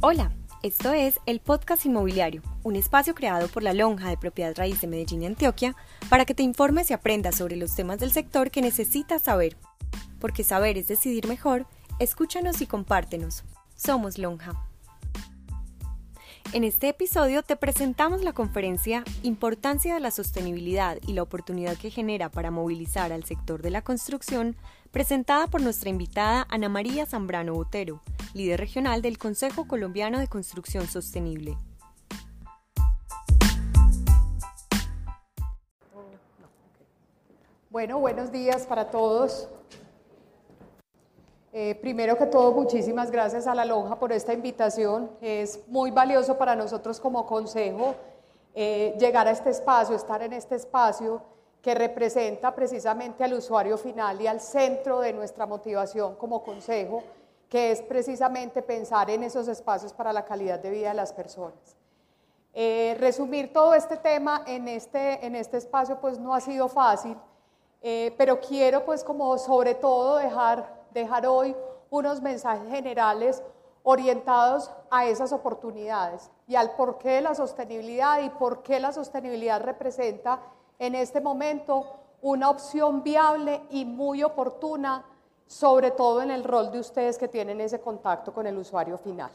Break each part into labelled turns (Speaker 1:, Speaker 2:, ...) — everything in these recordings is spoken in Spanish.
Speaker 1: Hola, esto es el Podcast Inmobiliario, un espacio creado por la Lonja de Propiedad Raíz de Medellín y Antioquia para que te informes y aprendas sobre los temas del sector que necesitas saber. Porque saber es decidir mejor, escúchanos y compártenos. Somos Lonja. En este episodio te presentamos la conferencia Importancia de la sostenibilidad y la oportunidad que genera para movilizar al sector de la construcción, presentada por nuestra invitada Ana María Zambrano Botero, líder regional del Consejo Colombiano de Construcción Sostenible.
Speaker 2: Bueno, buenos días para todos. Eh, primero que todo, muchísimas gracias a la Lonja por esta invitación. Es muy valioso para nosotros como consejo eh, llegar a este espacio, estar en este espacio que representa precisamente al usuario final y al centro de nuestra motivación como consejo, que es precisamente pensar en esos espacios para la calidad de vida de las personas. Eh, resumir todo este tema en este, en este espacio pues no ha sido fácil, pero quiero pues como sobre todo dejar dejar hoy unos mensajes generales orientados a esas oportunidades y al porqué de la sostenibilidad y por qué la sostenibilidad representa en este momento una opción viable y muy oportuna, sobre todo en el rol de ustedes que tienen ese contacto con el usuario final.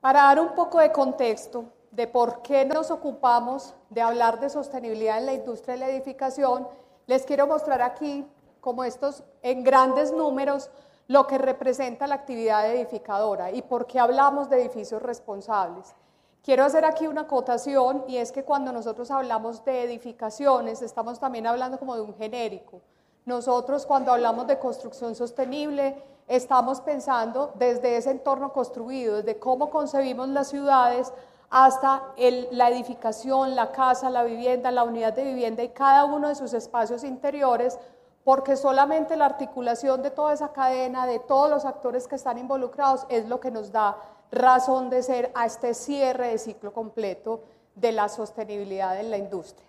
Speaker 2: Para dar un poco de contexto de por qué nos ocupamos de hablar de sostenibilidad en la industria de la edificación, les quiero mostrar aquí como estos en grandes números lo que representa la actividad edificadora y por qué hablamos de edificios responsables. Quiero hacer aquí una acotación y es que cuando nosotros hablamos de edificaciones estamos también hablando como de un genérico. Nosotros cuando hablamos de construcción sostenible estamos pensando desde ese entorno construido, desde cómo concebimos las ciudades hasta la edificación, la casa, la vivienda, la unidad de vivienda y cada uno de sus espacios interiores porque solamente la articulación de toda esa cadena, de todos los actores que están involucrados, es lo que nos da razón de ser a este cierre de ciclo completo de la sostenibilidad en la industria.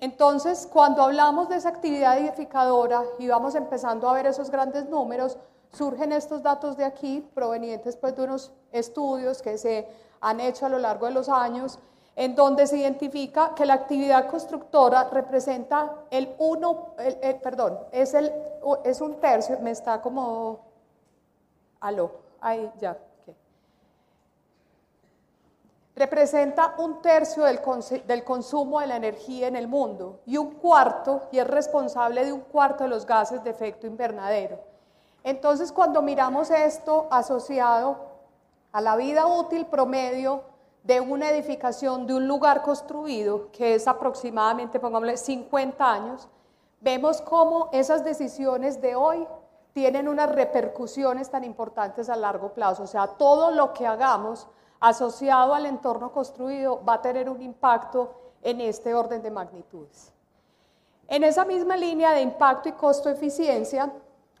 Speaker 2: Entonces, cuando hablamos de esa actividad edificadora y vamos empezando a ver esos grandes números, surgen estos datos de aquí, provenientes pues, de unos estudios que se han hecho a lo largo de los años, en donde se identifica que la actividad constructora representa el 1, perdón, es, el, es un tercio, me está como, aló, ahí ya, representa un tercio del, consumo de la energía en el mundo y un cuarto, y es responsable de un cuarto de los gases de efecto invernadero. Entonces, cuando miramos esto asociado a la vida útil promedio de una edificación, de un lugar construido, que es aproximadamente, pongámosle, 50 años, vemos cómo esas decisiones de hoy tienen unas repercusiones tan importantes a largo plazo. O sea, todo lo que hagamos asociado al entorno construido va a tener un impacto en este orden de magnitudes. En esa misma línea de impacto y costo-eficiencia,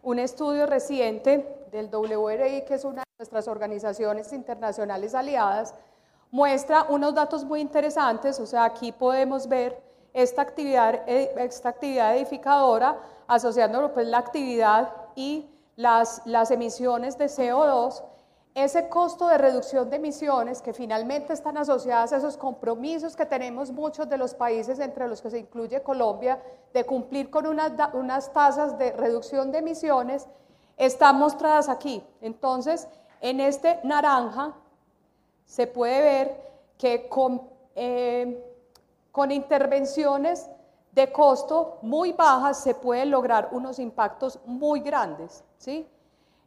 Speaker 2: un estudio reciente del WRI, que es una de nuestras organizaciones internacionales aliadas, muestra unos datos muy interesantes, o sea, aquí podemos ver esta actividad, eh, esta actividad edificadora asociando pues, la actividad y las, las emisiones de CO2, ese costo de reducción de emisiones que finalmente están asociadas a esos compromisos que tenemos muchos de los países, entre los que se incluye Colombia, de cumplir con unas, tasas de reducción de emisiones, están mostradas aquí. Entonces, en este naranja se puede ver que con, eh, con intervenciones de costo muy bajas se pueden lograr unos impactos muy grandes. ¿sí?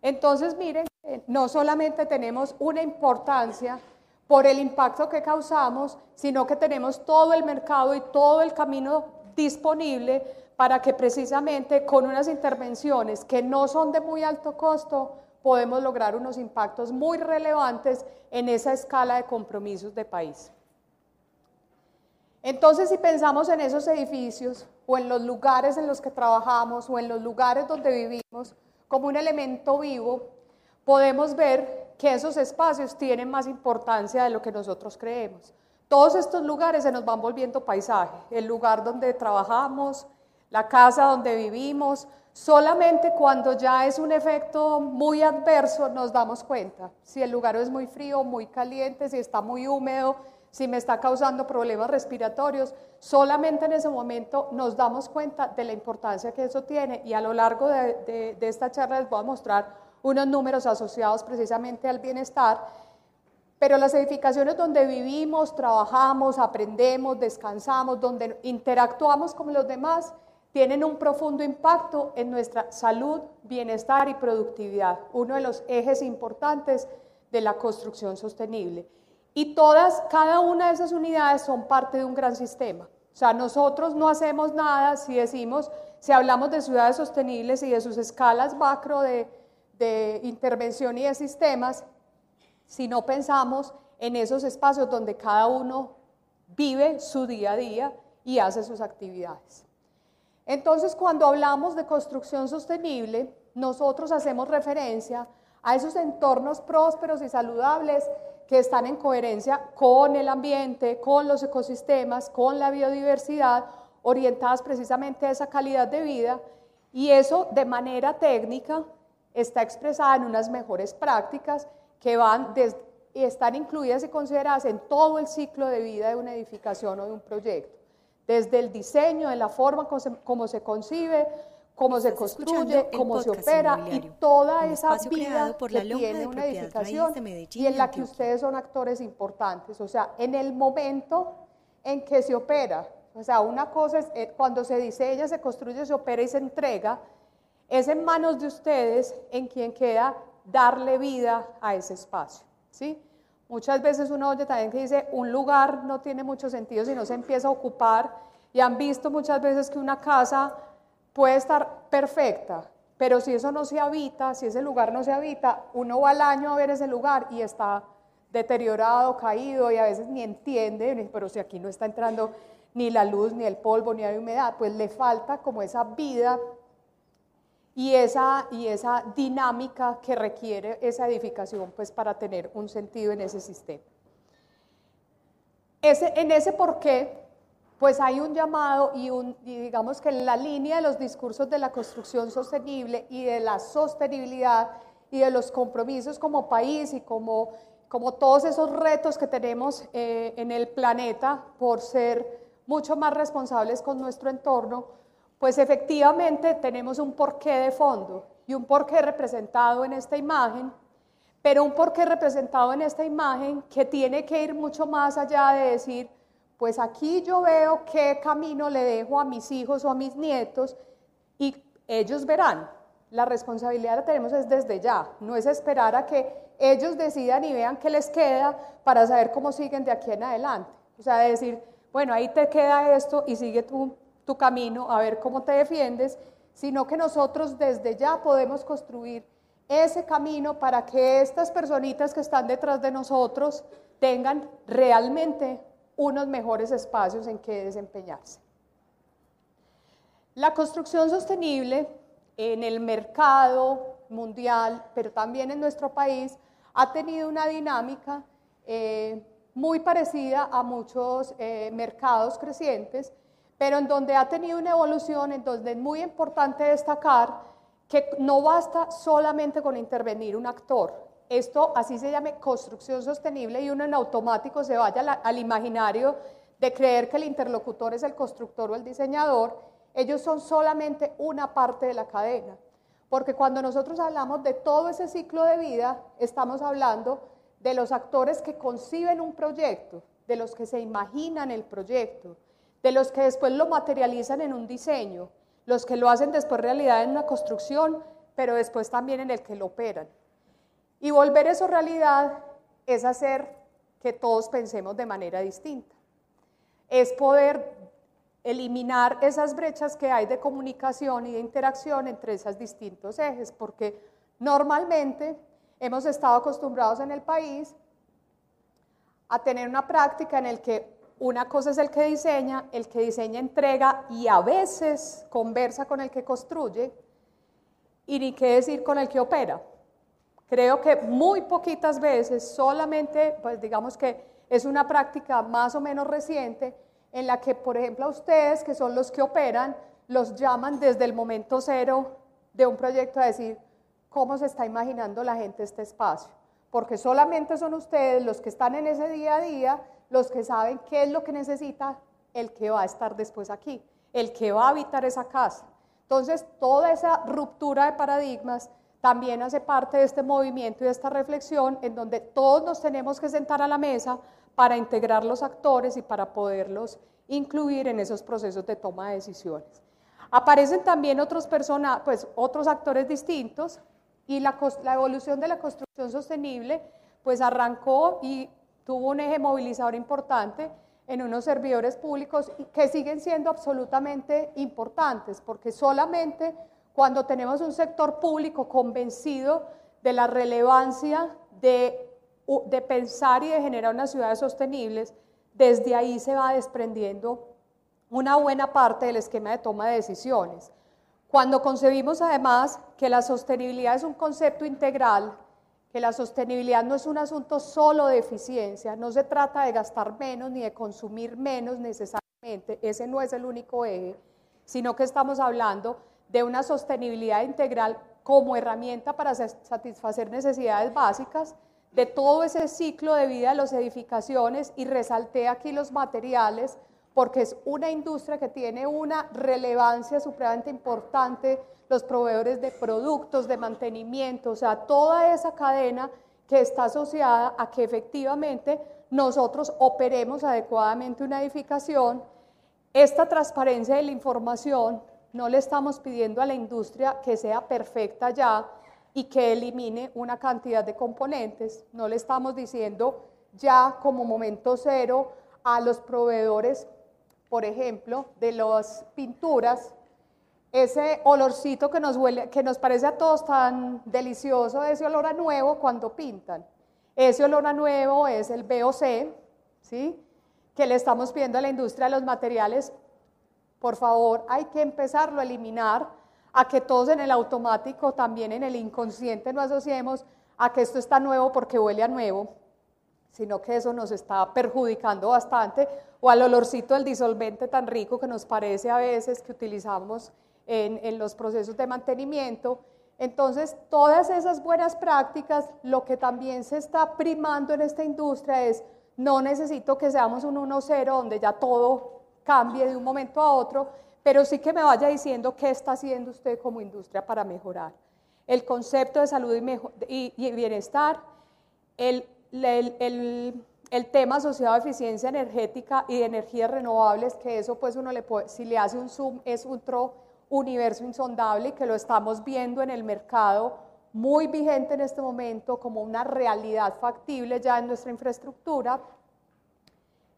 Speaker 2: Entonces, miren, no solamente tenemos una importancia por el impacto que causamos, sino que tenemos todo el mercado y todo el camino disponible para que precisamente con unas intervenciones que no son de muy alto costo podemos lograr unos impactos muy relevantes en esa escala de compromisos de país. Entonces, si pensamos en esos edificios o en los lugares en los que trabajamos o en los lugares donde vivimos como un elemento vivo, podemos ver que esos espacios tienen más importancia de lo que nosotros creemos. Todos estos lugares se nos van volviendo paisaje, el lugar donde trabajamos, la casa donde vivimos, Solamente cuando ya es un efecto muy adverso nos damos cuenta. Si el lugar es muy frío, muy caliente, si está muy húmedo, si me está causando problemas respiratorios, solamente en ese momento nos damos cuenta de la importancia que eso tiene y a lo largo de, esta charla les voy a mostrar unos números asociados precisamente al bienestar. Pero las edificaciones donde vivimos, trabajamos, aprendemos, descansamos, donde interactuamos con los demás, tienen un profundo impacto en nuestra salud, bienestar y productividad, uno de los ejes importantes de la construcción sostenible. Y todas, cada una de esas unidades son parte de un gran sistema. O sea, nosotros no hacemos nada si decimos, si hablamos de ciudades sostenibles y de sus escalas macro de, de intervención y de sistemas, si no pensamos en esos espacios donde cada uno vive su día a día y hace sus actividades. Entonces, cuando hablamos de construcción sostenible, nosotros hacemos referencia a esos entornos prósperos y saludables que están en coherencia con el ambiente, con los ecosistemas, con la biodiversidad, orientadas precisamente a esa calidad de vida, y eso de manera técnica está expresada en unas mejores prácticas que van y están incluidas y consideradas en todo el ciclo de vida de una edificación o de un proyecto. Desde el diseño, de la forma como se, concibe, cómo se construye, cómo se opera y toda esa vida que tiene una edificación y en la que ustedes son actores importantes. O sea, en el momento en que se opera, o sea, una cosa es eh, cuando se diseña, se construye, se opera y se entrega, es en manos de ustedes en quien queda darle vida a ese espacio. ¿sí? Muchas veces uno oye también que dice, un lugar no tiene mucho sentido si no se empieza a ocupar y han visto muchas veces que una casa puede estar perfecta, pero si eso no se habita, si ese lugar no se habita, uno va al año a ver ese lugar y está deteriorado, caído y a veces ni entiende, pero si aquí no está entrando ni la luz, ni el polvo, ni la humedad, pues le falta como esa vida y esa, y esa dinámica que requiere esa edificación pues, para tener un sentido en ese sistema. Ese, en ese porqué, pues hay un llamado y, digamos que en la línea de los discursos de la construcción sostenible y de la sostenibilidad y de los compromisos como país y como, como todos esos retos que tenemos eh, en el planeta por ser mucho más responsables con nuestro entorno, pues efectivamente tenemos un porqué de fondo y un porqué representado en esta imagen, pero un porqué representado en esta imagen que tiene que ir mucho más allá de decir, pues aquí yo veo qué camino le dejo a mis hijos o a mis nietos y ellos verán. La responsabilidad la tenemos es desde ya, no es esperar a que ellos decidan y vean qué les queda para saber cómo siguen de aquí en adelante. O sea, decir, bueno, ahí te queda esto y sigue tú tu camino, a ver cómo te defiendes, sino que nosotros desde ya podemos construir ese camino para que estas personitas que están detrás de nosotros tengan realmente unos mejores espacios en que desempeñarse. La construcción sostenible en el mercado mundial, pero también en nuestro país, ha tenido una dinámica eh, muy parecida a muchos eh, mercados crecientes pero en donde ha tenido una evolución, en donde es muy importante destacar que no basta solamente con intervenir un actor. Esto así se llama construcción sostenible y uno en automático se vaya al imaginario de creer que el interlocutor es el constructor o el diseñador. Ellos son solamente una parte de la cadena. Porque cuando nosotros hablamos de todo ese ciclo de vida, estamos hablando de los actores que conciben un proyecto, de los que se imaginan el proyecto, de los que después lo materializan en un diseño, los que lo hacen después realidad en una construcción, pero después también en el que lo operan. Y volver eso realidad es hacer que todos pensemos de manera distinta. Es poder eliminar esas brechas que hay de comunicación y de interacción entre esos distintos ejes, porque normalmente hemos estado acostumbrados en el país a tener una práctica en el que una cosa es el que diseña, el que diseña entrega y a veces conversa con el que construye y ni qué decir con el que opera. Creo que muy poquitas veces, solamente, pues digamos que es una práctica más o menos reciente en la que, por ejemplo, a ustedes, que son los que operan, los llaman desde el momento cero de un proyecto a decir cómo se está imaginando la gente este espacio, porque solamente son ustedes los que están en ese día a día, los que saben qué es lo que necesita el que va a estar después aquí, el que va a habitar esa casa. Entonces, toda esa ruptura de paradigmas también hace parte de este movimiento y de esta reflexión en donde todos nos tenemos que sentar a la mesa para integrar los actores y para poderlos incluir en esos procesos de toma de decisiones. Aparecen también otros, pues, otros actores distintos y la, la evolución de la construcción sostenible pues arrancó y tuvo un eje movilizador importante en unos servidores públicos que siguen siendo absolutamente importantes, porque solamente cuando tenemos un sector público convencido de la relevancia de, de pensar y de generar unas ciudades sostenibles, desde ahí se va desprendiendo una buena parte del esquema de toma de decisiones. Cuando concebimos además que la sostenibilidad es un concepto integral, que la sostenibilidad no es un asunto solo de eficiencia, no se trata de gastar menos ni de consumir menos necesariamente, ese no es el único eje, sino que estamos hablando de una sostenibilidad integral como herramienta para satisfacer necesidades básicas, de todo ese ciclo de vida de las edificaciones y resalté aquí los materiales porque es una industria que tiene una relevancia supremamente importante, los proveedores de productos, de mantenimiento, o sea, toda esa cadena que está asociada a que efectivamente nosotros operemos adecuadamente una edificación. Esta transparencia de la información no le estamos pidiendo a la industria que sea perfecta ya y que elimine una cantidad de componentes, no le estamos diciendo ya como momento cero a los proveedores por ejemplo, de las pinturas, ese olorcito que nos, que nos parece a todos tan delicioso, ese olor a nuevo cuando pintan. Ese olor a nuevo es el BOC, ¿sí? que le estamos pidiendo a la industria de los materiales, por favor, hay que empezarlo a eliminar, a que todos en el automático, también en el inconsciente, no asociemos a que esto está nuevo porque huele a nuevo, sino que eso nos está perjudicando bastante, o al olorcito del disolvente tan rico que nos parece a veces que utilizamos en, en, los procesos de mantenimiento. Entonces, todas esas buenas prácticas, lo que también se está primando en esta industria es, no necesito que seamos un 1-0 donde ya todo cambie de un momento a otro, pero sí que me vaya diciendo qué está haciendo usted como industria para mejorar. El concepto de salud y, y bienestar, el el, tema asociado a eficiencia energética y de energías renovables, que eso pues uno le puede, si le hace un zoom es otro universo insondable y que lo estamos viendo en el mercado muy vigente en este momento como una realidad factible ya en nuestra infraestructura.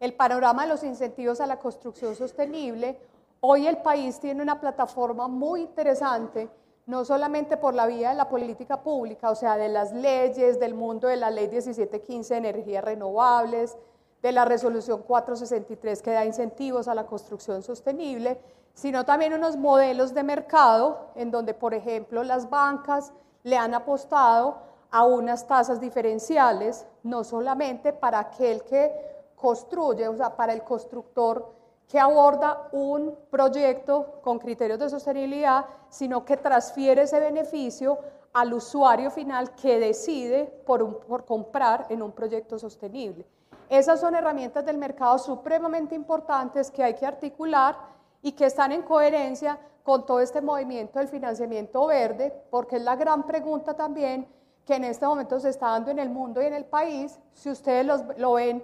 Speaker 2: El panorama de los incentivos a la construcción sostenible. Hoy el país tiene una plataforma muy interesante no solamente por la vía de la política pública, o sea, de las leyes, del mundo de la ley 1715 de energías renovables, de la resolución 463 que da incentivos a la construcción sostenible, sino también unos modelos de mercado en donde, por ejemplo, las bancas le han apostado a unas tasas diferenciales, no solamente para aquel que construye, o sea, para el constructor que aborda un proyecto con criterios de sostenibilidad, sino que transfiere ese beneficio al usuario final que decide por, por, comprar en un proyecto sostenible. Esas son herramientas del mercado supremamente importantes que hay que articular y que están en coherencia con todo este movimiento del financiamiento verde, porque es la gran pregunta también que en este momento se está dando en el mundo y en el país. Si ustedes lo ven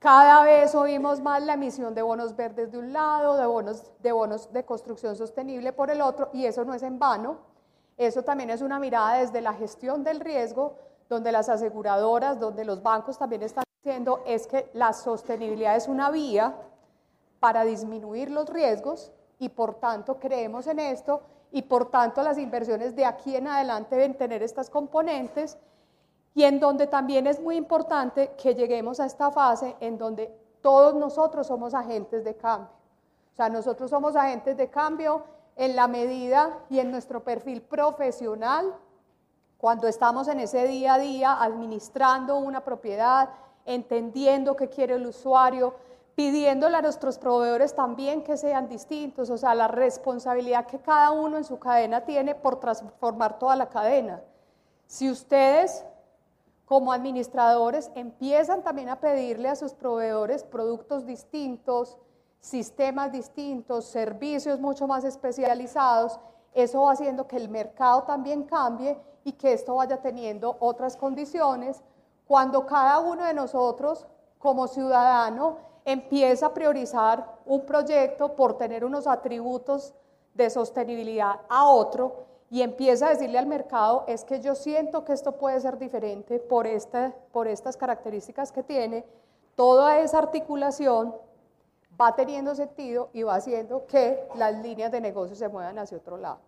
Speaker 2: cada vez oímos más la emisión de bonos verdes de un lado, de bonos, de bonos de construcción sostenible por el otro, y eso no es en vano. Eso también es una mirada desde la gestión del riesgo, donde las aseguradoras, donde los bancos también están diciendo es que la sostenibilidad es una vía para disminuir los riesgos y por tanto creemos en esto y por tanto las inversiones de aquí en adelante deben tener estas componentes y en donde también es muy importante que lleguemos a esta fase en donde todos nosotros somos agentes de cambio. O sea, nosotros somos agentes de cambio en la medida y en nuestro perfil profesional, cuando estamos en ese día a día administrando una propiedad, entendiendo qué quiere el usuario, pidiéndole a nuestros proveedores también que sean distintos, o sea, la responsabilidad que cada uno en su cadena tiene por transformar toda la cadena. Si ustedes como administradores empiezan también a pedirle a sus proveedores productos distintos, sistemas distintos, servicios mucho más especializados, eso va haciendo que el mercado también cambie y que esto vaya teniendo otras condiciones. Cuando cada uno de nosotros como ciudadano empieza a priorizar un proyecto por tener unos atributos de sostenibilidad a otro y empieza a decirle al mercado, es que yo siento que esto puede ser diferente por, por estas características que tiene, toda esa articulación va teniendo sentido y va haciendo que las líneas de negocio se muevan hacia otro lado.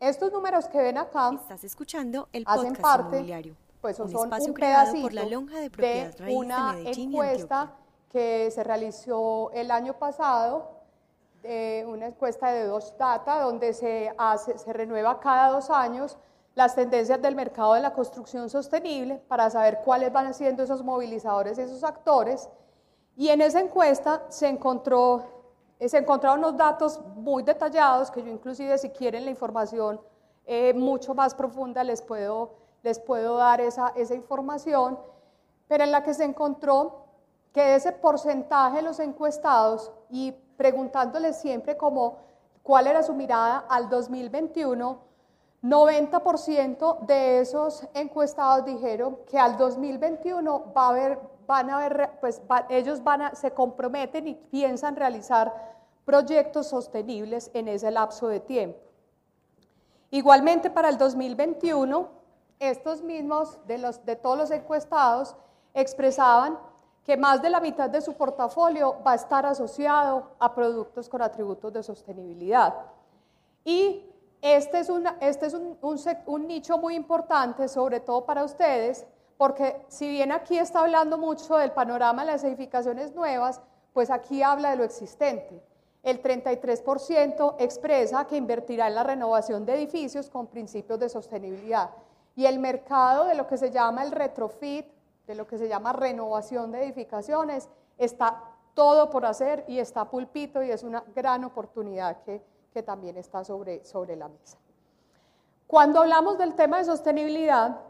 Speaker 2: Estos números que ven acá
Speaker 1: Estás escuchando el
Speaker 2: hacen parte pues son un, un pedacito por la lonja de, de una de encuesta que se realizó el año pasado, una encuesta de dos data, donde se, hace, se renueva cada dos años las tendencias del mercado de la construcción sostenible para saber cuáles van siendo esos movilizadores y esos actores. Y en esa encuesta se, encontró, se encontraron unos datos muy detallados que yo inclusive si quieren la información eh, mucho más profunda les puedo les puedo dar esa, esa información, pero en la que se encontró que ese porcentaje de los encuestados y preguntándoles siempre como cuál era su mirada al 2021, 90% de esos encuestados dijeron que al 2021 va a haber, van a haber, pues ellos van a, se comprometen y piensan realizar proyectos sostenibles en ese lapso de tiempo. Igualmente para el 2021, estos mismos, de, los, de todos los encuestados, expresaban que más de la mitad de su portafolio va a estar asociado a productos con atributos de sostenibilidad. Y este es, este es un, un, nicho muy importante, sobre todo para ustedes, porque si bien aquí está hablando mucho del panorama de las edificaciones nuevas, pues aquí habla de lo existente. El 33% expresa que invertirá en la renovación de edificios con principios de sostenibilidad. Y el mercado de lo que se llama el retrofit, de lo que se llama renovación de edificaciones, está todo por hacer y está pulpito y es una gran oportunidad que, que también está sobre, sobre la mesa. Cuando hablamos del tema de sostenibilidad,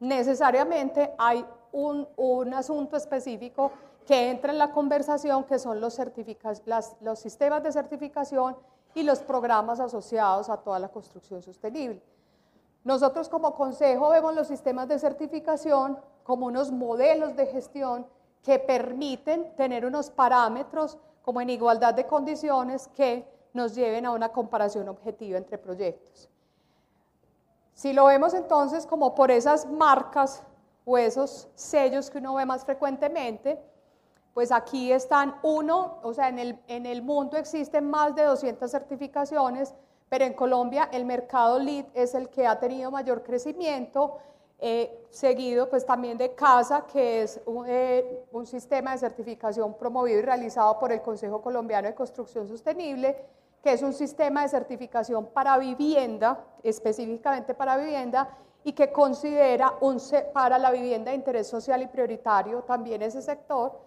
Speaker 2: necesariamente hay un, un asunto específico que entra en la conversación, que son los, los sistemas de certificación y los programas asociados a toda la construcción sostenible. Nosotros como consejo vemos los sistemas de certificación como unos modelos de gestión que permiten tener unos parámetros como en igualdad de condiciones que nos lleven a una comparación objetiva entre proyectos. Si lo vemos entonces como por esas marcas o esos sellos que uno ve más frecuentemente, pues aquí están uno, o sea, en el, en el mundo existen más de 200 certificaciones, pero en Colombia el mercado lead es el que ha tenido mayor crecimiento, eh, seguido pues también de CASA, que es eh, un, sistema de certificación promovido y realizado por el Consejo Colombiano de Construcción Sostenible, que es un sistema de certificación para vivienda, específicamente para vivienda, y que considera un, para la vivienda de interés social y prioritario también ese sector.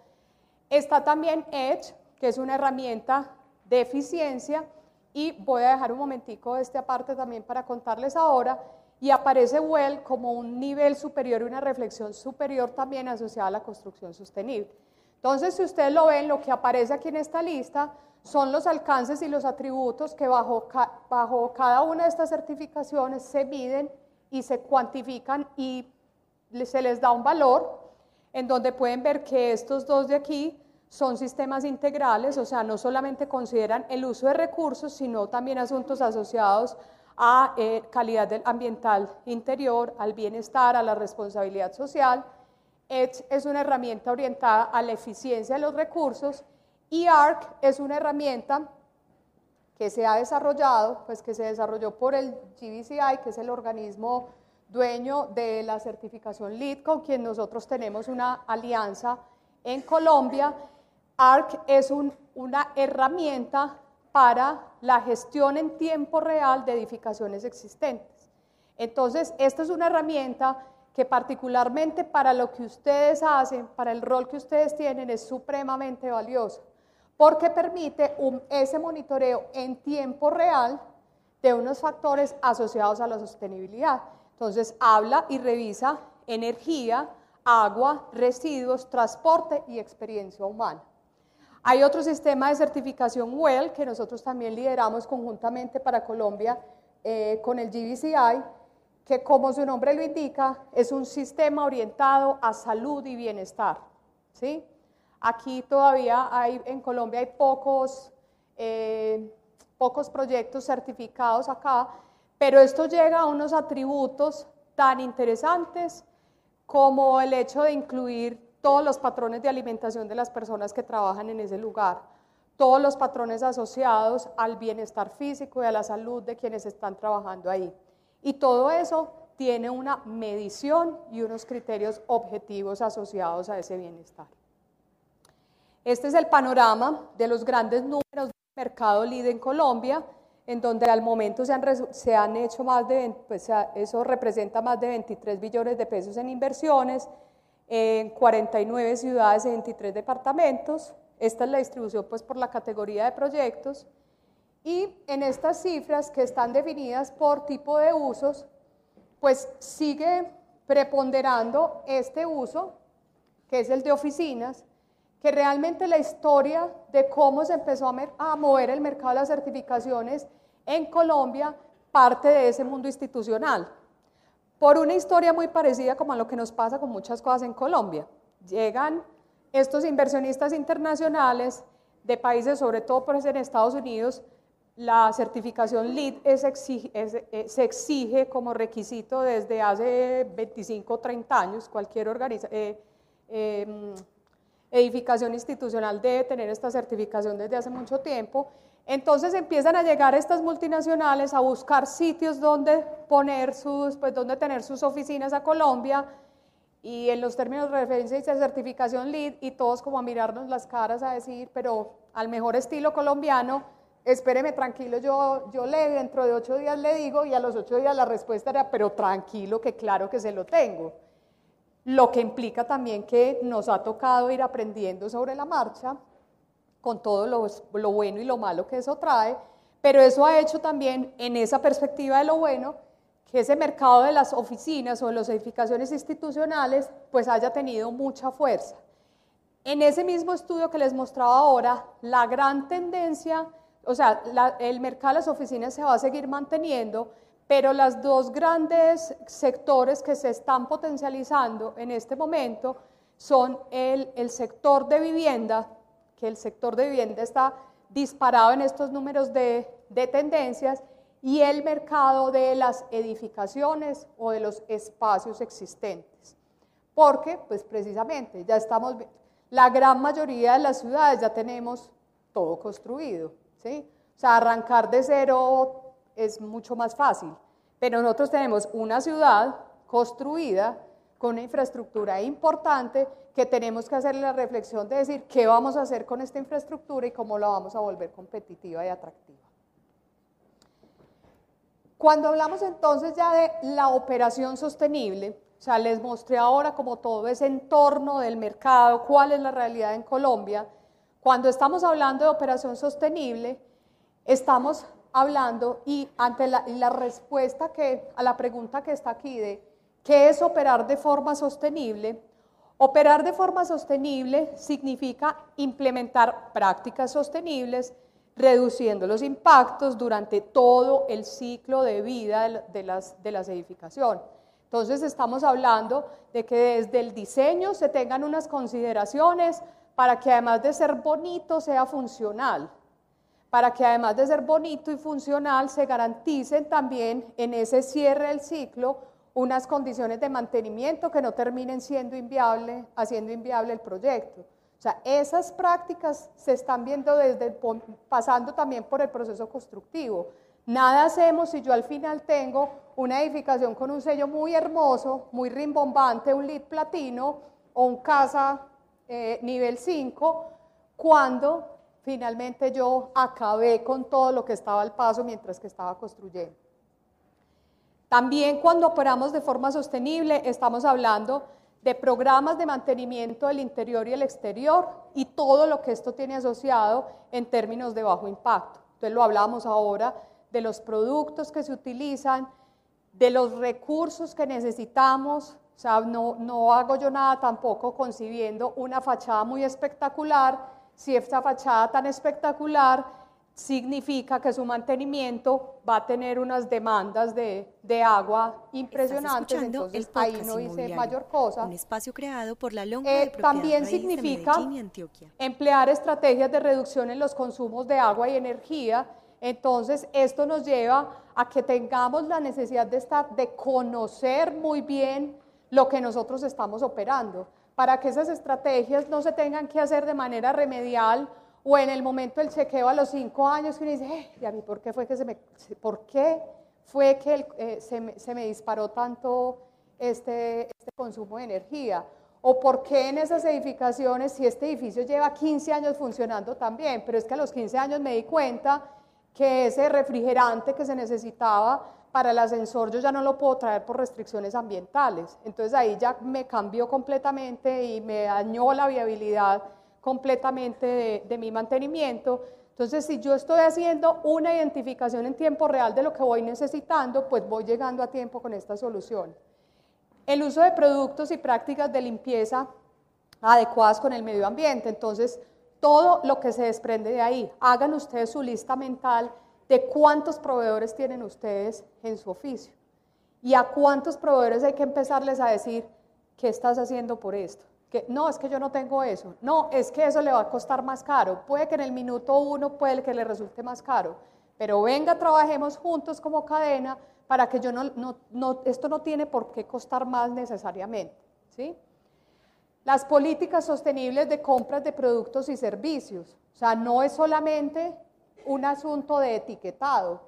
Speaker 2: Está también Edge, que es una herramienta de eficiencia, y voy a dejar un momentico de esta parte también para contarles ahora. Y aparece WELL como un nivel superior y una reflexión superior también asociada a la construcción sostenible. Entonces, si ustedes lo ven, lo que aparece aquí en esta lista son los alcances y los atributos que bajo, bajo cada una de estas certificaciones se miden y se cuantifican y se les da un valor en donde pueden ver que estos dos de aquí son sistemas integrales, o sea, no solamente consideran el uso de recursos, sino también asuntos asociados a eh, calidad ambiental interior, al bienestar, a la responsabilidad social. EDGE es una herramienta orientada a la eficiencia de los recursos y ARC es una herramienta que se ha desarrollado, pues que se desarrolló por el GBCI, que es el organismo dueño de la certificación LEED, con quien nosotros tenemos una alianza en Colombia ARC es una herramienta para la gestión en tiempo real de edificaciones existentes. Entonces, esta es una herramienta que particularmente para lo que ustedes hacen, para el rol que ustedes tienen, es supremamente valiosa, porque permite ese monitoreo en tiempo real de unos factores asociados a la sostenibilidad. Entonces, habla y revisa energía, agua, residuos, transporte y experiencia humana. Hay otro sistema de certificación WELL que nosotros también lideramos conjuntamente para Colombia eh, con el GBCI, que como su nombre lo indica, es un sistema orientado a salud y bienestar. ¿sí? Aquí todavía hay, en Colombia hay pocos, eh, pocos proyectos certificados acá, pero esto llega a unos atributos tan interesantes como el hecho de incluir todos los patrones de alimentación de las personas que trabajan en ese lugar, todos los patrones asociados al bienestar físico y a la salud de quienes están trabajando ahí. Y todo eso tiene una medición y unos criterios objetivos asociados a ese bienestar. Este es el panorama de los grandes números del mercado líder en Colombia, en donde al momento se han, se han hecho más de, pues eso representa más de 23 billones de pesos en inversiones, en 49 ciudades y 23 departamentos. Esta es la distribución pues por la categoría de proyectos. Y en estas cifras que están definidas por tipo de usos, pues sigue preponderando este uso, que es el de oficinas, que realmente la historia de cómo se empezó a, mover el mercado de las certificaciones en Colombia parte de ese mundo institucional. Por una historia muy parecida como a lo que nos pasa con muchas cosas en Colombia. Llegan estos inversionistas internacionales de países, sobre todo por en Estados Unidos, la certificación LEED eh, se exige como requisito desde hace 25 o 30 años. Cualquier eh, em, edificación institucional debe tener esta certificación desde hace mucho tiempo. Entonces empiezan a llegar estas multinacionales a buscar sitios donde poner sus, pues donde tener sus oficinas a Colombia y en los términos de referencia dice certificación LEED y todos como a mirarnos las caras a decir, pero al mejor estilo colombiano, espéreme tranquilo, yo, yo le, dentro de ocho días le digo y a los ocho días la respuesta era, pero tranquilo, que claro que se lo tengo. Lo que implica también que nos ha tocado ir aprendiendo sobre la marcha, con todo lo, lo bueno y lo malo que eso trae, pero eso ha hecho también en esa perspectiva de lo bueno, que ese mercado de las oficinas o de las edificaciones institucionales pues haya tenido mucha fuerza. En ese mismo estudio que les mostraba ahora, la gran tendencia o sea, el mercado de las oficinas se va a seguir manteniendo, pero los dos grandes sectores que se están potencializando en este momento son el, el sector de vivienda, que el sector de vivienda está disparado en estos números de, de tendencias, y el mercado de las edificaciones o de los espacios existentes. Porque, pues precisamente, ya estamos, la gran mayoría de las ciudades ya tenemos todo construido. ¿sí? O sea, arrancar de cero es mucho más fácil, pero nosotros tenemos una ciudad construida con una infraestructura importante que tenemos que hacer la reflexión de decir qué vamos a hacer con esta infraestructura y cómo la vamos a volver competitiva y atractiva. Cuando hablamos entonces ya de la operación sostenible, o sea, les mostré ahora como todo ese entorno del mercado, cuál es la realidad en Colombia, cuando estamos hablando de operación sostenible, estamos hablando y ante la, respuesta que, a la pregunta que está aquí de qué es operar de forma sostenible, operar de forma sostenible significa implementar prácticas sostenibles, reduciendo los impactos durante todo el ciclo de vida de las, de las edificaciones. Entonces estamos hablando de que desde el diseño se tengan unas consideraciones para que además de ser bonito sea funcional, para que además de ser bonito y funcional se garanticen también en ese cierre del ciclo unas condiciones de mantenimiento que no terminen siendo inviable, haciendo inviable el proyecto. O sea, esas prácticas se están viendo desde, pasando también por el proceso constructivo. Nada hacemos si yo al final tengo una edificación con un sello muy hermoso, muy rimbombante, un lead platino o un casa eh, nivel 5 cuando finalmente yo acabé con todo lo que estaba al paso mientras que estaba construyendo. También cuando operamos de forma sostenible estamos hablando de programas de mantenimiento del interior y el exterior y todo lo que esto tiene asociado en términos de bajo impacto. Entonces lo hablamos ahora de los productos que se utilizan, de los recursos que necesitamos. O sea, no, no hago yo nada tampoco concibiendo una fachada muy espectacular, si esta fachada tan espectacular significa que su mantenimiento va a tener unas demandas de, de agua impresionantes, entonces ahí no hice mayor cosa.
Speaker 1: Un espacio creado por la longa eh,
Speaker 2: También significa emplear estrategias de reducción en los consumos de agua y energía, entonces esto nos lleva a que tengamos la necesidad de estar, de conocer muy bien lo que nosotros estamos operando, para que esas estrategias no se tengan que hacer de manera remedial o en el momento del chequeo a los cinco años que uno dice, eh, ¿y a mí por qué fue que se me, por qué fue que eh, se, me, se, me, disparó tanto este, este consumo de energía? ¿O por qué en esas edificaciones, si este edificio lleva 15 años funcionando también, pero es que a los 15 años me di cuenta que ese refrigerante que se necesitaba para el ascensor yo ya no lo puedo traer por restricciones ambientales. Entonces ahí ya me cambió completamente y me dañó la viabilidad completamente de, mi mantenimiento. Entonces, si yo estoy haciendo una identificación en tiempo real de lo que voy necesitando, pues voy llegando a tiempo con esta solución. El uso de productos y prácticas de limpieza adecuadas con el medio ambiente. Entonces, todo lo que se desprende de ahí, hagan ustedes su lista mental de cuántos proveedores tienen ustedes en su oficio y a cuántos proveedores hay que empezarles a decir, ¿qué estás haciendo por esto? No, es que yo no tengo eso, no, es que eso le va a costar más caro, puede que en el minuto uno puede que le resulte más caro, pero venga, trabajemos juntos como cadena para que yo no esto no tiene por qué costar más necesariamente, ¿sí? Las políticas sostenibles de compras de productos y servicios, o sea, no es solamente un asunto de etiquetado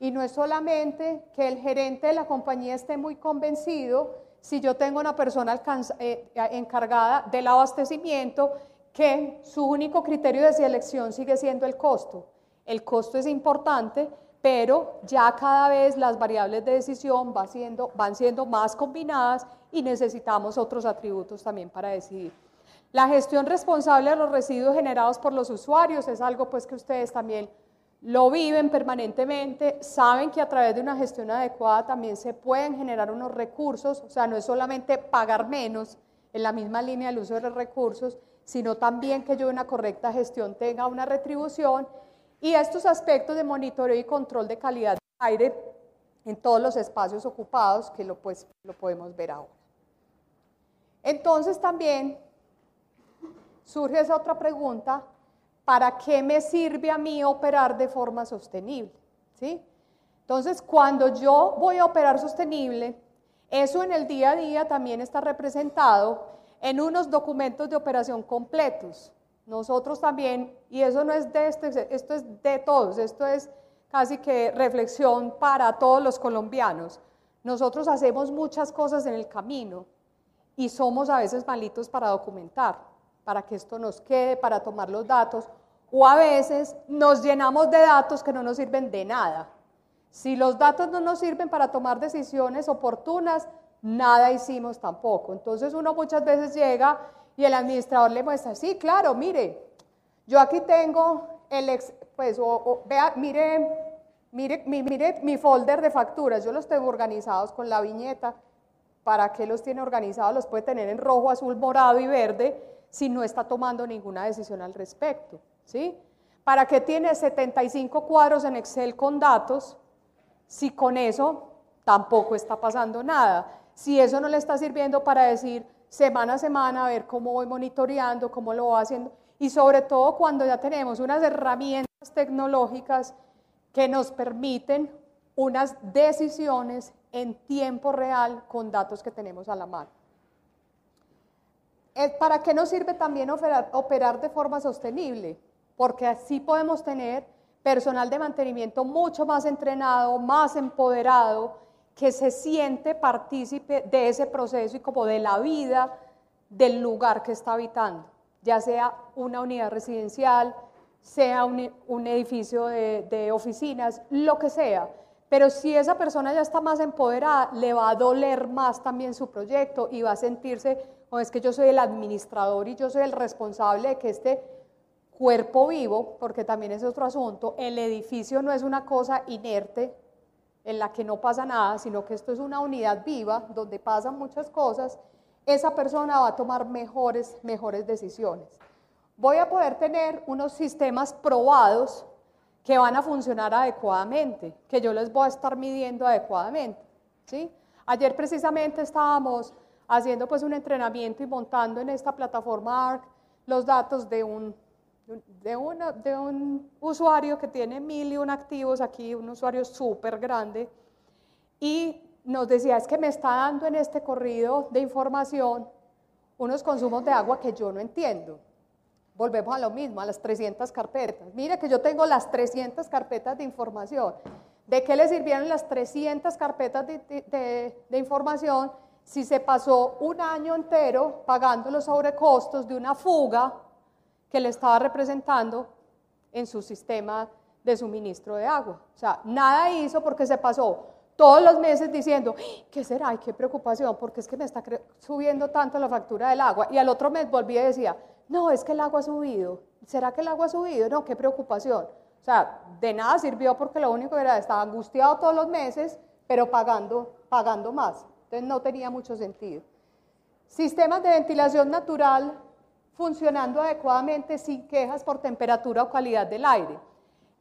Speaker 2: y no es solamente que el gerente de la compañía esté muy convencido si yo tengo una persona eh, encargada del abastecimiento que su único criterio de selección sigue siendo el costo. El costo es importante, pero ya cada vez las variables de decisión van siendo, más combinadas y necesitamos otros atributos también para decidir. La gestión responsable de los residuos generados por los usuarios es algo pues que ustedes también lo viven permanentemente, saben que a través de una gestión adecuada también se pueden generar unos recursos, o sea, no es solamente pagar menos en la misma línea del uso de los recursos, sino también que yo una correcta gestión tenga una retribución y estos aspectos de monitoreo y control de calidad del aire en todos los espacios ocupados, que lo, pues, lo podemos ver ahora. Entonces también surge esa otra pregunta, ¿para qué me sirve a mí operar de forma sostenible? ¿Sí? Entonces, cuando yo voy a operar sostenible, eso en el día a día también está representado en unos documentos de operación completos. Nosotros también, y eso no es de este, esto es de todos, esto es casi que reflexión para todos los colombianos. Nosotros hacemos muchas cosas en el camino y somos a veces malitos para documentar, para que esto nos quede, para tomar los datos, o a veces nos llenamos de datos que no nos sirven de nada. Si los datos no nos sirven para tomar decisiones oportunas, nada hicimos tampoco. Entonces uno muchas veces llega y el administrador le muestra, sí, claro, mire, yo aquí tengo el, ex, pues, vea, mire, mire, mire mi folder de facturas, yo los tengo organizados con la viñeta. ¿Para qué los tiene organizados? Los puede tener en rojo, azul, morado y verde si no está tomando ninguna decisión al respecto. ¿sí? ¿Para qué tiene 75 cuadros en Excel con datos si con eso tampoco está pasando nada? Si eso no le está sirviendo para decir semana a semana, a ver cómo voy monitoreando, cómo lo voy haciendo, y sobre todo cuando ya tenemos unas herramientas tecnológicas que nos permiten unas decisiones en tiempo real con datos que tenemos a la mano. ¿Para qué nos sirve también operar, de forma sostenible? porque así podemos tener personal de mantenimiento mucho más entrenado, más empoderado, que se siente partícipe de ese proceso y como de la vida del lugar que está habitando, ya sea una unidad residencial, sea un, edificio de, de, oficinas, lo que sea. Pero si esa persona ya está más empoderada, le va a doler más también su proyecto y va a sentirse, o es que yo soy el administrador y yo soy el responsable de que este cuerpo vivo, porque también es otro asunto, el edificio no es una cosa inerte en la que no pasa nada, sino que esto es una unidad viva donde pasan muchas cosas, esa persona va a tomar mejores, mejores decisiones. Voy a poder tener unos sistemas probados que van a funcionar adecuadamente, que yo les voy a estar midiendo adecuadamente. ¿sí? Ayer precisamente estábamos haciendo pues un entrenamiento y montando en esta plataforma ARC los datos de un de, una, de un usuario que tiene mil y un activos aquí, un usuario súper grande, y nos decía, es que me está dando en este corrido de información unos consumos de agua que yo no entiendo. Volvemos a lo mismo, a las 300 carpetas. Mire que yo tengo las 300 carpetas de información. ¿De qué le sirvieron las 300 carpetas de, de información si se pasó un año entero pagando los sobrecostos de una fuga que le estaba representando en su sistema de suministro de agua. O sea, nada hizo porque se pasó todos los meses diciendo, ¿qué será? Qué preocupación, porque es que me está subiendo tanto la factura del agua. Y al otro mes volvía y decía, no, es que el agua ha subido. ¿Será que el agua ha subido? No, qué preocupación. O sea, de nada sirvió porque lo único era, estaba angustiado todos los meses, pero pagando, pagando más. Entonces no tenía mucho sentido. Sistemas de ventilación natural funcionando adecuadamente sin quejas por temperatura o calidad del aire.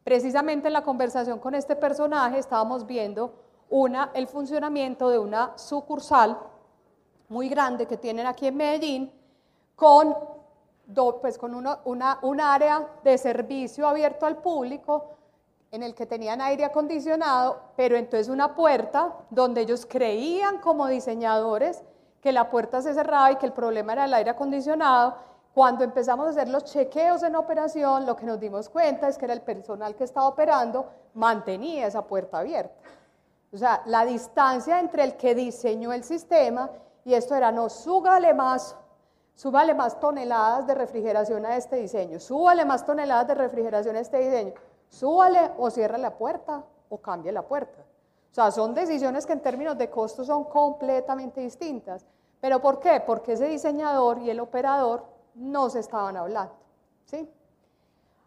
Speaker 2: Precisamente en la conversación con este personaje estábamos viendo el funcionamiento de una sucursal muy grande que tienen aquí en Medellín con, pues un área de servicio abierto al público en el que tenían aire acondicionado, pero entonces una puerta donde ellos creían como diseñadores que la puerta se cerraba y que el problema era el aire acondicionado cuando empezamos a hacer los chequeos en operación, lo que nos dimos cuenta es que era el personal que estaba operando mantenía esa puerta abierta. O sea, la distancia entre el que diseñó el sistema y esto era, no, súbale más, súbale más toneladas de refrigeración a este diseño, súbale más toneladas de refrigeración a este diseño, súbale o cierra la puerta o cambie la puerta. O sea, son decisiones que en términos de costos son completamente distintas. ¿Pero por qué? Porque ese diseñador y el operador no se estaban hablando. ¿sí?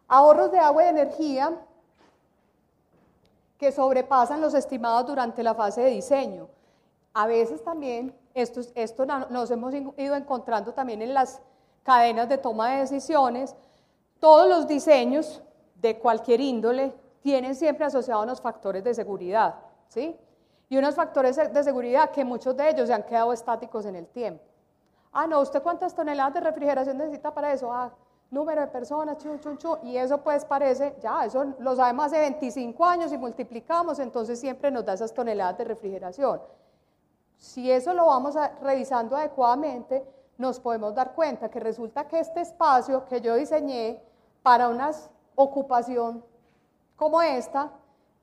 Speaker 2: Ahorros de agua y energía que sobrepasan los estimados durante la fase de diseño. A veces también, esto, esto nos hemos ido encontrando también en las cadenas de toma de decisiones, todos los diseños de cualquier índole tienen siempre asociados unos factores de seguridad, ¿sí? Y unos factores de seguridad que muchos de ellos se han quedado estáticos en el tiempo. Ah, no, ¿usted cuántas toneladas de refrigeración necesita para eso? Ah, número de personas, chun, chun, chun. Y eso pues parece, ya, eso lo sabemos hace 25 años y multiplicamos, entonces siempre nos da esas toneladas de refrigeración. Si eso lo vamos revisando adecuadamente, nos podemos dar cuenta que resulta que este espacio que yo diseñé para una ocupación como esta,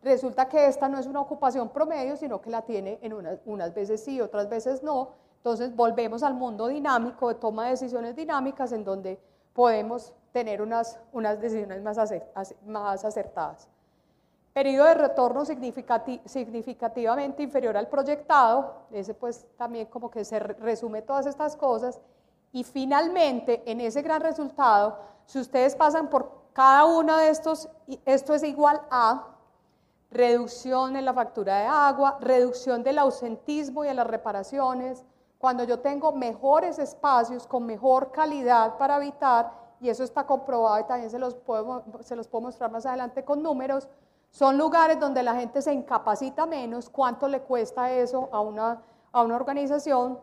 Speaker 2: resulta que esta no es una ocupación promedio, sino que la tiene en unas, unas veces sí, otras veces no, entonces volvemos al mundo dinámico de toma de decisiones dinámicas en donde podemos tener unas, unas decisiones más, más acertadas. Periodo de retorno significativamente inferior al proyectado, ese pues también como que se resume todas estas cosas. Y finalmente, en ese gran resultado, si ustedes pasan por cada uno de estos, esto es igual a reducción en la factura de agua, reducción del ausentismo y de las reparaciones, cuando yo tengo mejores espacios con mejor calidad para habitar, y eso está comprobado y también se los puedo, se los puedo mostrar más adelante con números, son lugares donde la gente se incapacita menos, cuánto le cuesta eso a una, a una organización,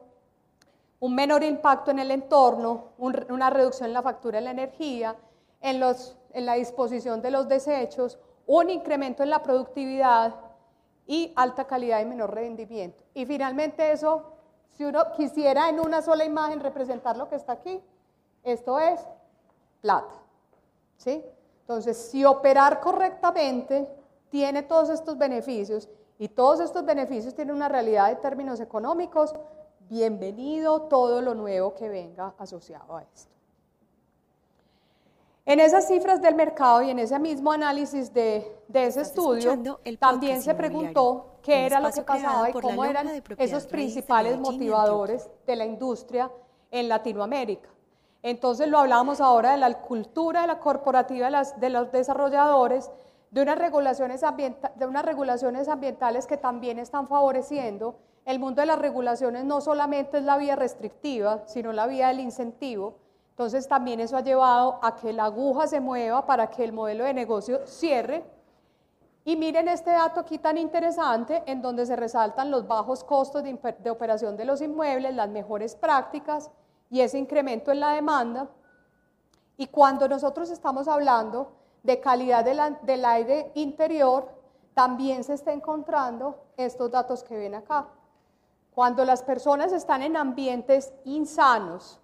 Speaker 2: un menor impacto en el entorno, una reducción en la factura de la energía, en, los, en la disposición de los desechos, un incremento en la productividad y alta calidad y menor rendimiento. Y finalmente eso si uno quisiera en una sola imagen representar lo que está aquí, esto es plata. ¿sí? Entonces, si operar correctamente tiene todos estos beneficios y todos estos beneficios tienen una realidad de términos económicos, bienvenido todo lo nuevo que venga asociado a esto. En esas cifras del mercado y en ese mismo análisis de, de ese estudio, también se preguntó qué era lo que pasaba y cómo eran esos principales motivadores de la industria en Latinoamérica. Entonces lo hablábamos ahora de la cultura de la corporativa de, las, de los desarrolladores, de unas, regulaciones de unas regulaciones ambientales que también están favoreciendo. El mundo de las regulaciones no solamente es la vía restrictiva, sino la vía del incentivo. Entonces también eso ha llevado a que la aguja se mueva para que el modelo de negocio cierre. Y miren este dato aquí tan interesante en donde se resaltan los bajos costos de, operación de los inmuebles, las mejores prácticas y ese incremento en la demanda. Y cuando nosotros estamos hablando de calidad del aire interior, también se está encontrando estos datos que ven acá. Cuando las personas están en ambientes insanos,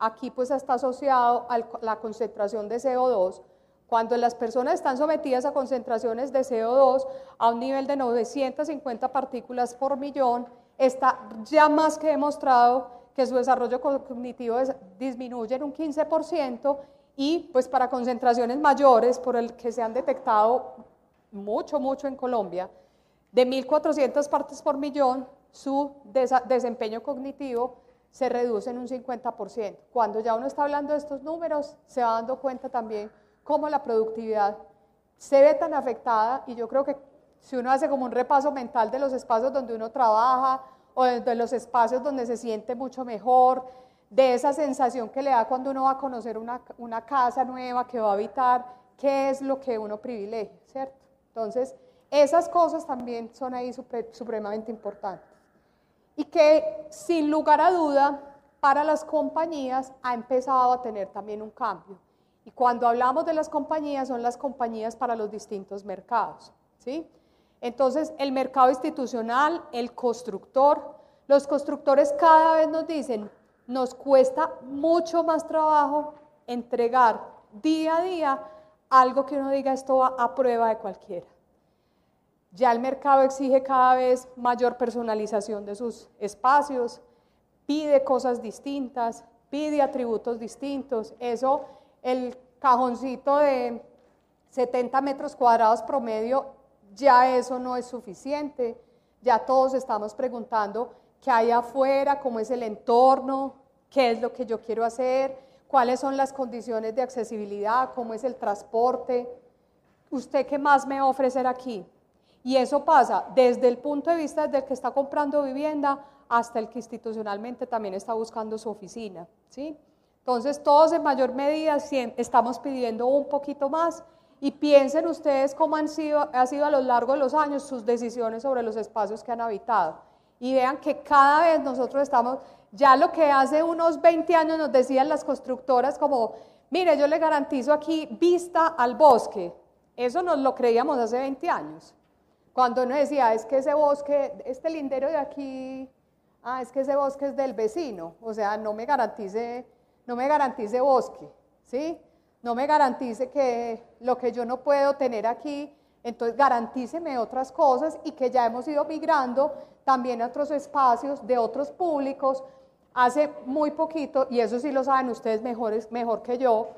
Speaker 2: aquí pues está asociado a la concentración de CO2, cuando las personas están sometidas a concentraciones de CO2 a un nivel de 950 partículas por millón, está ya más que demostrado que su desarrollo cognitivo disminuye en un 15% y pues para concentraciones mayores, por el que se han detectado mucho, mucho en Colombia, de 1.400 partes por millón, su desempeño cognitivo se reduce en un 50%. Cuando ya uno está hablando de estos números, se va dando cuenta también cómo la productividad se ve tan afectada y yo creo que si uno hace como un repaso mental de los espacios donde uno trabaja o de los espacios donde se siente mucho mejor, de esa sensación que le da cuando uno va a conocer una, una casa nueva que va a habitar, qué es lo que uno privilegia, ¿cierto? Entonces, esas cosas también son ahí supremamente importantes. Y que sin lugar a duda, para las compañías ha empezado a tener también un cambio. Y cuando hablamos de las compañías, son las compañías para los distintos mercados, ¿sí? Entonces, el mercado institucional, el constructor, los constructores cada vez nos dicen, nos cuesta mucho más trabajo entregar día a día algo que uno diga esto va a prueba de cualquiera. Ya el mercado exige cada vez mayor personalización de sus espacios, pide cosas distintas, pide atributos distintos. Eso, el cajoncito de 70 metros cuadrados promedio, ya eso no es suficiente. Ya todos estamos preguntando qué hay afuera, cómo es el entorno, qué es lo que yo quiero hacer, cuáles son las condiciones de accesibilidad, cómo es el transporte, usted qué más me va aquí. Y eso pasa desde el punto de vista del que está comprando vivienda hasta el que institucionalmente también está buscando su oficina. ¿sí? Entonces todos en mayor medida estamos pidiendo un poquito más y piensen ustedes cómo han sido, ha sido a lo largo de los años sus decisiones sobre los espacios que han habitado. Y vean que cada vez nosotros estamos ya lo que hace unos 20 años nos decían las constructoras como, mire, yo le garantizo aquí vista al bosque. Eso nos lo creíamos hace 20 años. Cuando uno decía, es que ese bosque, este lindero de aquí, ah, es que ese bosque es del vecino. O sea, no me garantice, no me garantice bosque, ¿sí? No me garantice que lo que yo no puedo tener aquí, entonces garantíceme otras cosas y que ya hemos ido migrando también a otros espacios de otros públicos hace muy poquito, y eso sí lo saben ustedes mejor, mejor que yo,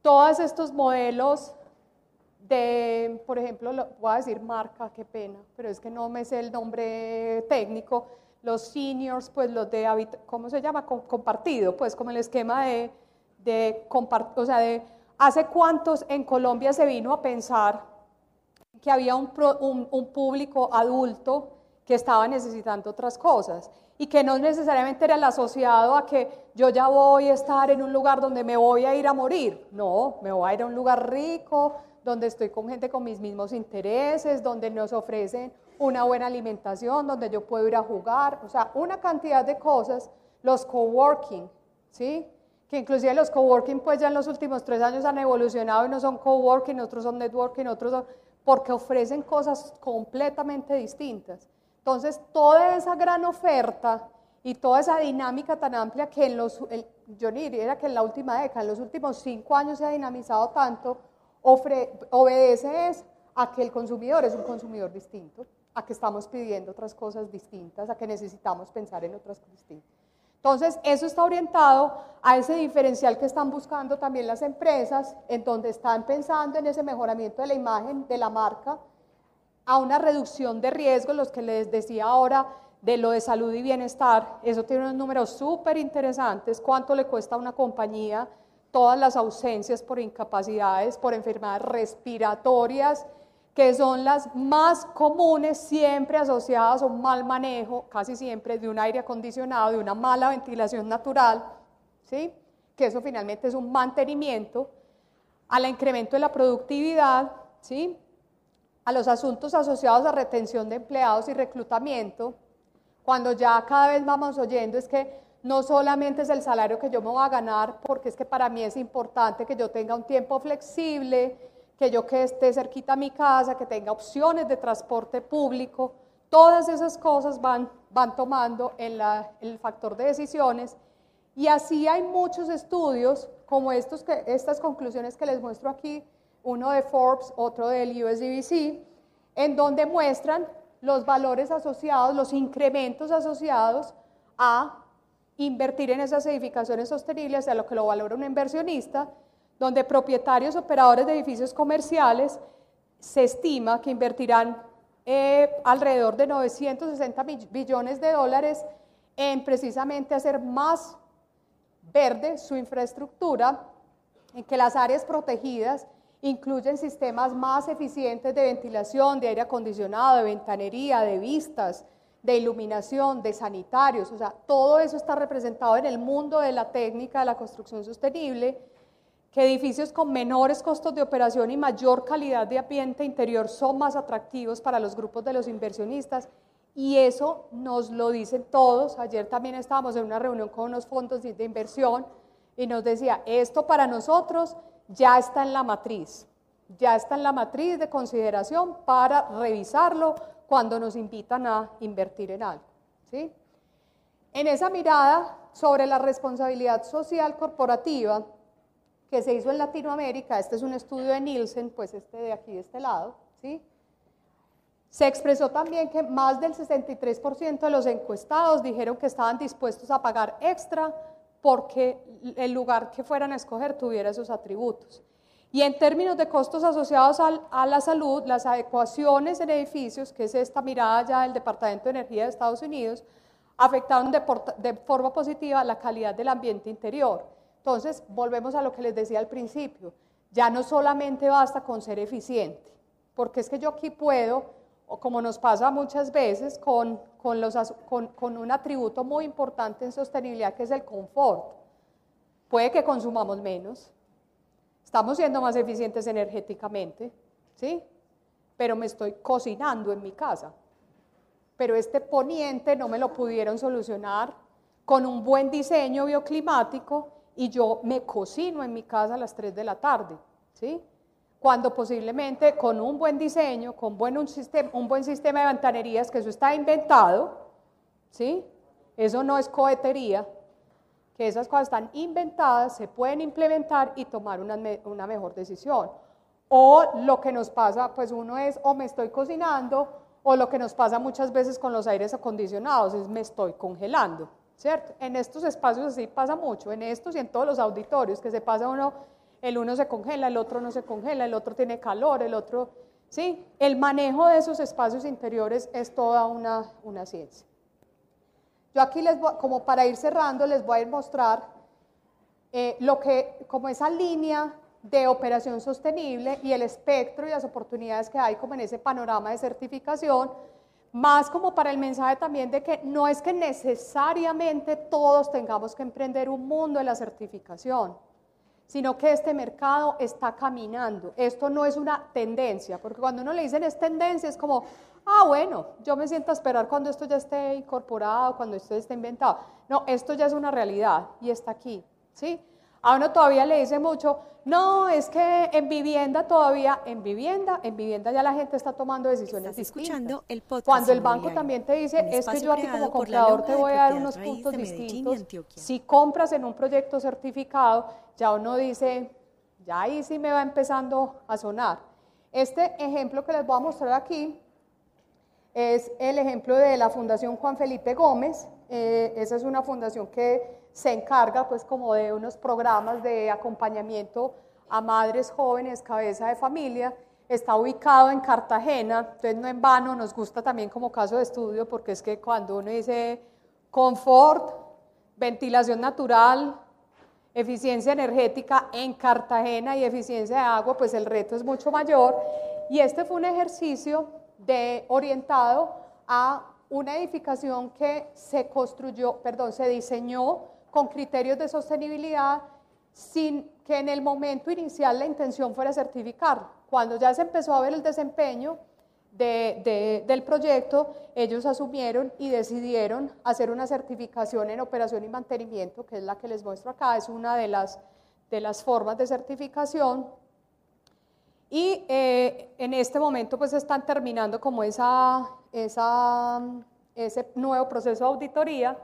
Speaker 2: todos estos modelos de, por ejemplo, voy a decir marca, qué pena, pero es que no me sé el nombre técnico, los seniors, pues los de, ¿cómo se llama? Compartido, pues como el esquema de, de compartir, o sea, de hace cuántos en Colombia se vino a pensar que había un, un, un público adulto que estaba necesitando otras cosas y que no necesariamente era el asociado a que yo ya voy a estar en un lugar donde me voy a ir a morir. No, me voy a ir a un lugar rico, donde estoy con gente con mis mismos intereses, donde nos ofrecen una buena alimentación, donde yo puedo ir a jugar, o sea, una cantidad de cosas, los coworking, ¿sí? Que inclusive los coworking pues ya en los últimos tres años han evolucionado y no son coworking, otros son networking, otros son, porque ofrecen cosas completamente distintas. Entonces, toda esa gran oferta y toda esa dinámica tan amplia que en los, yo diría que en la última década, en los últimos cinco años se ha dinamizado tanto, obedece a que el consumidor es un consumidor distinto, a que estamos pidiendo otras cosas distintas, a que necesitamos pensar en otras cosas distintas. Entonces, eso está orientado a ese diferencial que están buscando también las empresas, en donde están pensando en ese mejoramiento de la imagen de la marca, a una reducción de riesgos, los que les decía ahora de lo de salud y bienestar. Eso tiene unos números súper interesantes. ¿Cuánto le cuesta a una compañía todas las ausencias por incapacidades, por enfermedades respiratorias? que son las más comunes siempre asociadas a un mal manejo, casi siempre de un aire acondicionado, de una mala ventilación natural, ¿sí? que eso finalmente es un mantenimiento, al incremento de la productividad, ¿sí? a los asuntos asociados a retención de empleados y reclutamiento, cuando ya cada vez vamos oyendo es que no solamente es el salario que yo me voy a ganar, porque es que para mí es importante que yo tenga un tiempo flexible, que yo que esté cerquita a mi casa, que tenga opciones de transporte público, todas esas cosas van, van tomando en, el factor de decisiones. Y así hay muchos estudios como estos que, estas conclusiones que les muestro aquí, uno de Forbes, otro del USDBC, en donde muestran los valores asociados, los incrementos asociados a invertir en esas edificaciones sostenibles, a lo que lo valora un inversionista, donde propietarios operadores de edificios comerciales se estima que invertirán eh, alrededor de 960 billones de dólares en precisamente hacer más verde su infraestructura, en que las áreas protegidas incluyen sistemas más eficientes de ventilación, de aire acondicionado, de ventanería, de vistas, de iluminación, de sanitarios, o sea, todo eso está representado en el mundo de la técnica de la construcción sostenible que edificios con menores costos de operación y mayor calidad de ambiente interior son más atractivos para los grupos de los inversionistas y eso nos lo dicen todos. Ayer también estábamos en una reunión con unos fondos de inversión y nos decía, esto para nosotros ya está en la matriz, ya está en la matriz de consideración para revisarlo cuando nos invitan a invertir en algo. ¿sí? En esa mirada sobre la responsabilidad social corporativa, que se hizo en Latinoamérica, este es un estudio de Nielsen, pues este de aquí, de este lado, ¿sí? Se expresó también que más del 63% de los encuestados dijeron que estaban dispuestos a pagar extra porque el lugar que fueran a escoger tuviera esos atributos. Y en términos de costos asociados a la salud, las adecuaciones en edificios, que es esta mirada ya del Departamento de Energía de Estados Unidos, afectaron de, de forma positiva la calidad del ambiente interior. Entonces, volvemos a lo que les decía al principio, ya no solamente basta con ser eficiente, porque es que yo aquí puedo, o como nos pasa muchas veces, con, con, un atributo muy importante en sostenibilidad que es el confort. Puede que consumamos menos, estamos siendo más eficientes energéticamente, ¿sí? Pero me estoy cocinando en mi casa. Pero este poniente no me lo pudieron solucionar con un buen diseño bioclimático y yo me cocino en mi casa a las 3 de la tarde, ¿sí? Cuando posiblemente con un buen diseño, con buen, un, sistema, un buen sistema de ventanerías, que eso está inventado, ¿sí? Eso no es cohetería, que esas cosas están inventadas, se pueden implementar y tomar una, una mejor decisión. O lo que nos pasa, pues uno es o me estoy cocinando, o lo que nos pasa muchas veces con los aires acondicionados es me estoy congelando. ¿cierto? En estos espacios así pasa mucho, en estos y en todos los auditorios, que se pasa uno, el uno se congela, el otro no se congela, el otro tiene calor, el otro, ¿sí? El manejo de esos espacios interiores es toda una, una ciencia. Yo aquí les voy, como para ir cerrando, les voy a mostrar eh, lo que, como esa línea de operación sostenible y el espectro y las oportunidades que hay como en ese panorama de certificación, más como para el mensaje también de que no es que necesariamente todos tengamos que emprender un mundo de la certificación, sino que este mercado está caminando. Esto no es una tendencia, porque cuando uno le dicen es tendencia, es como, ah, bueno, yo me siento a esperar cuando esto ya esté incorporado, cuando esto esté inventado. No, esto ya es una realidad y está aquí, ¿sí? A uno todavía le dice mucho, no, es que en vivienda todavía, en vivienda, en vivienda ya la gente está tomando decisiones
Speaker 1: Estás escuchando el podcast
Speaker 2: Cuando el banco también te dice, es que yo aquí como comprador te voy a dar unos puntos distintos. Si compras en un proyecto certificado, ya uno dice, ya ahí sí me va empezando a sonar. Este ejemplo que les voy a mostrar aquí es el ejemplo de la Fundación Juan Felipe Gómez, Eh, esa es una fundación que se encarga pues como de unos programas de acompañamiento a madres jóvenes, cabeza de familia. Está ubicado en Cartagena, entonces no en vano, nos gusta también como caso de estudio porque es que cuando uno dice confort, ventilación natural, eficiencia energética en Cartagena y eficiencia de agua, pues el reto es mucho mayor. Y este fue un ejercicio orientado a una edificación que se construyó, perdón, se diseñó con criterios de sostenibilidad sin que en el momento inicial la intención fuera certificar. Cuando ya se empezó a ver el desempeño del proyecto, ellos asumieron y decidieron hacer una certificación en operación y mantenimiento, que es la que les muestro acá, es una de las, de las formas de certificación. Y eh, en este momento pues están terminando como esa, esa, ese nuevo proceso de auditoría.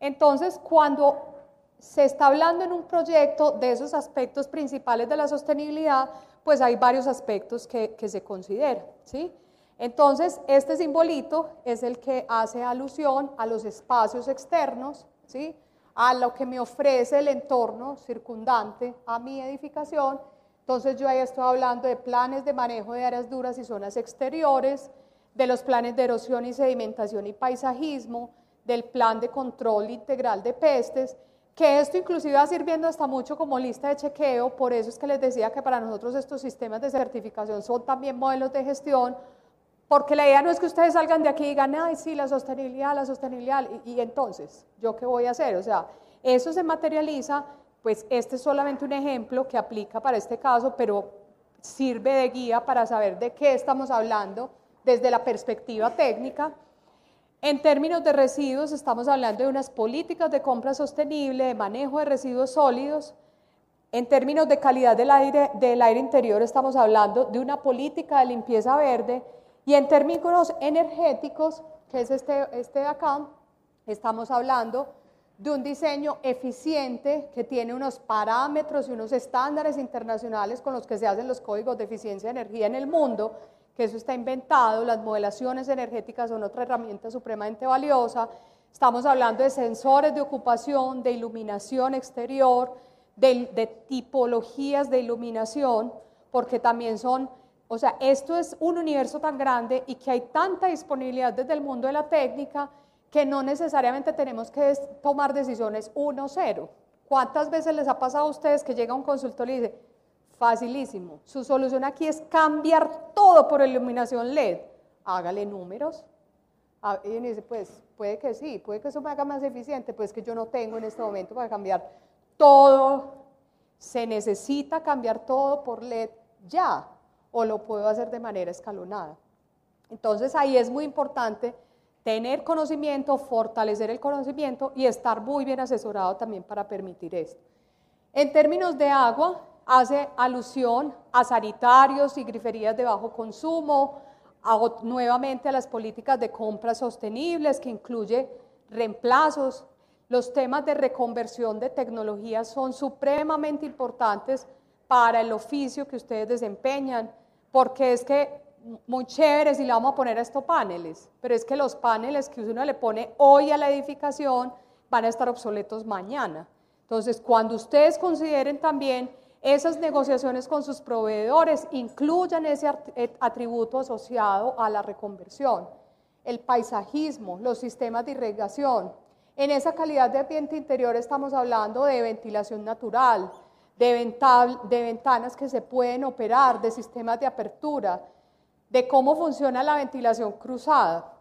Speaker 2: Entonces, cuando se está hablando en un proyecto de esos aspectos principales de la sostenibilidad, pues hay varios aspectos que, que se consideran. ¿sí? Entonces, este simbolito es el que hace alusión a los espacios externos, ¿sí? a lo que me ofrece el entorno circundante a mi edificación. Entonces, yo ahí estoy hablando de planes de manejo de áreas duras y zonas exteriores, de los planes de erosión y sedimentación y paisajismo, del plan de control integral de pestes, que esto inclusive va sirviendo hasta mucho como lista de chequeo, por eso es que les decía que para nosotros estos sistemas de certificación son también modelos de gestión, porque la idea no es que ustedes salgan de aquí y digan, ay, sí, la sostenibilidad, la sostenibilidad, y, y entonces, ¿yo qué voy a hacer? O sea, eso se materializa, pues este es solamente un ejemplo que aplica para este caso, pero sirve de guía para saber de qué estamos hablando desde la perspectiva técnica. En términos de residuos, estamos hablando de unas políticas de compra sostenible, de manejo de residuos sólidos. En términos de calidad del aire, del aire interior, estamos hablando de una política de limpieza verde. Y en términos energéticos, que es este, este de acá, estamos hablando de un diseño eficiente que tiene unos parámetros y unos estándares internacionales con los que se hacen los códigos de eficiencia de energía en el mundo que eso está inventado, las modelaciones energéticas son otra herramienta supremamente valiosa. Estamos hablando de sensores de ocupación, de iluminación exterior, de, de tipologías de iluminación, porque también son, o sea, esto es un universo tan grande y que hay tanta disponibilidad desde el mundo de la técnica que no necesariamente tenemos que tomar decisiones 1-0. ¿Cuántas veces les ha pasado a ustedes que llega un consultor y dice, Facilísimo. Su solución aquí es cambiar todo por iluminación LED. Hágale números. Ah, y dice, pues puede que sí, puede que eso me haga más eficiente, pues que yo no tengo en este momento para cambiar todo. Se necesita cambiar todo por LED ya, o lo puedo hacer de manera escalonada. Entonces ahí es muy importante tener conocimiento, fortalecer el conocimiento y estar muy bien asesorado también para permitir esto. En términos de agua, hace alusión a sanitarios y griferías de bajo consumo, nuevamente a las políticas de compras sostenibles que incluye reemplazos. Los temas de reconversión de tecnologías son supremamente importantes para el oficio que ustedes desempeñan, porque es que muy chévere si le vamos a poner a estos paneles, pero es que los paneles que uno le pone hoy a la edificación van a estar obsoletos mañana. Entonces, cuando ustedes consideren también esas negociaciones con sus proveedores incluyan ese eh, atributo asociado a la reconversión, el paisajismo, los sistemas de irrigación. En esa calidad de ambiente interior estamos hablando de ventilación natural, de, de ventanas que se pueden operar, de sistemas de apertura, de cómo funciona la ventilación cruzada.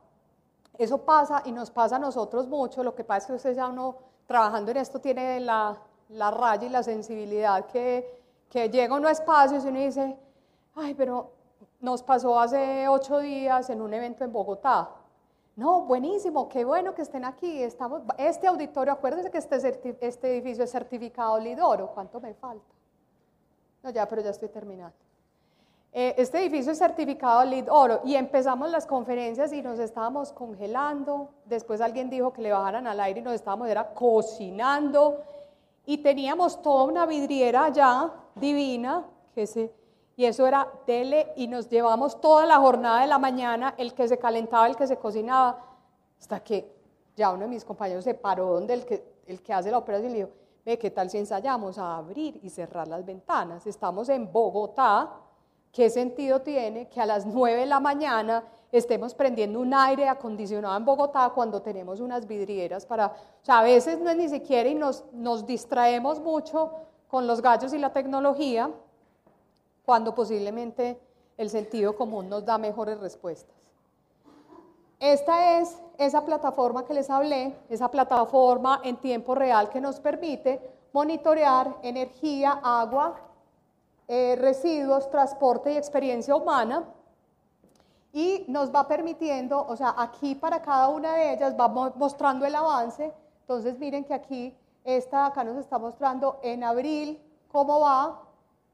Speaker 2: Eso pasa y nos pasa a nosotros mucho, lo que pasa es que usted ya uno trabajando en esto tiene la la raya y la sensibilidad que, que llega a un espacio y uno dice, ay, pero nos pasó hace ocho días en un evento en Bogotá. No, buenísimo, qué bueno que estén aquí. Estamos, este auditorio, acuérdense que este, este edificio es certificado Lidoro. ¿Cuánto me falta? No, ya, pero ya estoy terminando. Eh, este edificio es certificado LEED Oro y empezamos las conferencias y nos estábamos congelando. Después alguien dijo que le bajaran al aire y nos estábamos era cocinando y teníamos toda una vidriera allá divina, que se, y eso era tele, y nos llevamos toda la jornada de la mañana, el que se calentaba, el que se cocinaba, hasta que ya uno de mis compañeros se paró donde el que, hace la operación y le dijo, ve, ¿qué tal si ensayamos a abrir y cerrar las ventanas? Estamos en Bogotá, ¿qué sentido tiene que a las 9 de la mañana estemos prendiendo un aire acondicionado en Bogotá cuando tenemos unas vidrieras para, o sea, a veces no es ni siquiera y nos, nos distraemos mucho con los gallos y la tecnología, cuando posiblemente el sentido común nos da mejores respuestas. Esta es esa plataforma que les hablé, esa plataforma en tiempo real que nos permite monitorear energía, agua, eh, residuos, transporte y experiencia humana y nos va permitiendo, o sea, aquí para cada una de ellas va mostrando el avance. Entonces miren que aquí, esta acá nos está mostrando en abril cómo va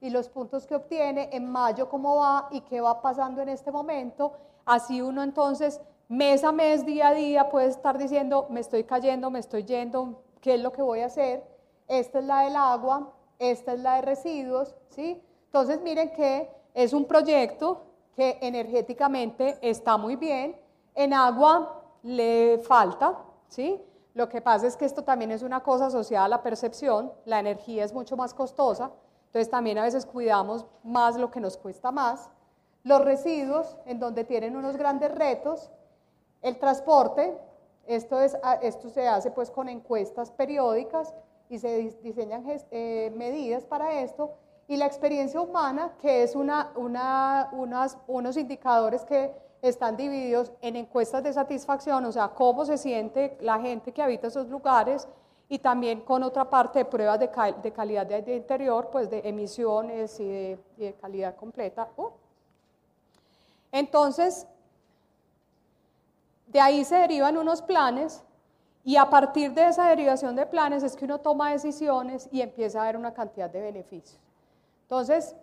Speaker 2: y los puntos que obtiene, en mayo cómo va y qué va pasando en este momento. Así uno entonces mes a mes, día a día puede estar diciendo, me estoy cayendo, me estoy yendo, ¿qué es lo que voy a hacer? Esta es la del agua, esta es la de residuos, ¿sí? Entonces miren que es un proyecto que energéticamente está muy bien, en agua le falta, ¿sí? Lo que pasa es que esto también es una cosa asociada a la percepción, la energía es mucho más costosa, entonces también a veces cuidamos más lo que nos cuesta más. Los residuos, en donde tienen unos grandes retos, el transporte, esto, es, ah, esto se hace pues con encuestas periódicas y se diseñan eh, medidas para esto, y la experiencia humana, que es una, una, unos indicadores que están divididos en encuestas de satisfacción, o sea, cómo se siente la gente que habita esos lugares, y también con otra parte de pruebas de, de calidad de, interior, pues de emisiones y de, calidad completa. Uh. Entonces, de ahí se derivan unos planes y a partir de esa derivación de planes es que uno toma decisiones y empieza a ver una cantidad de beneficios. Entonces,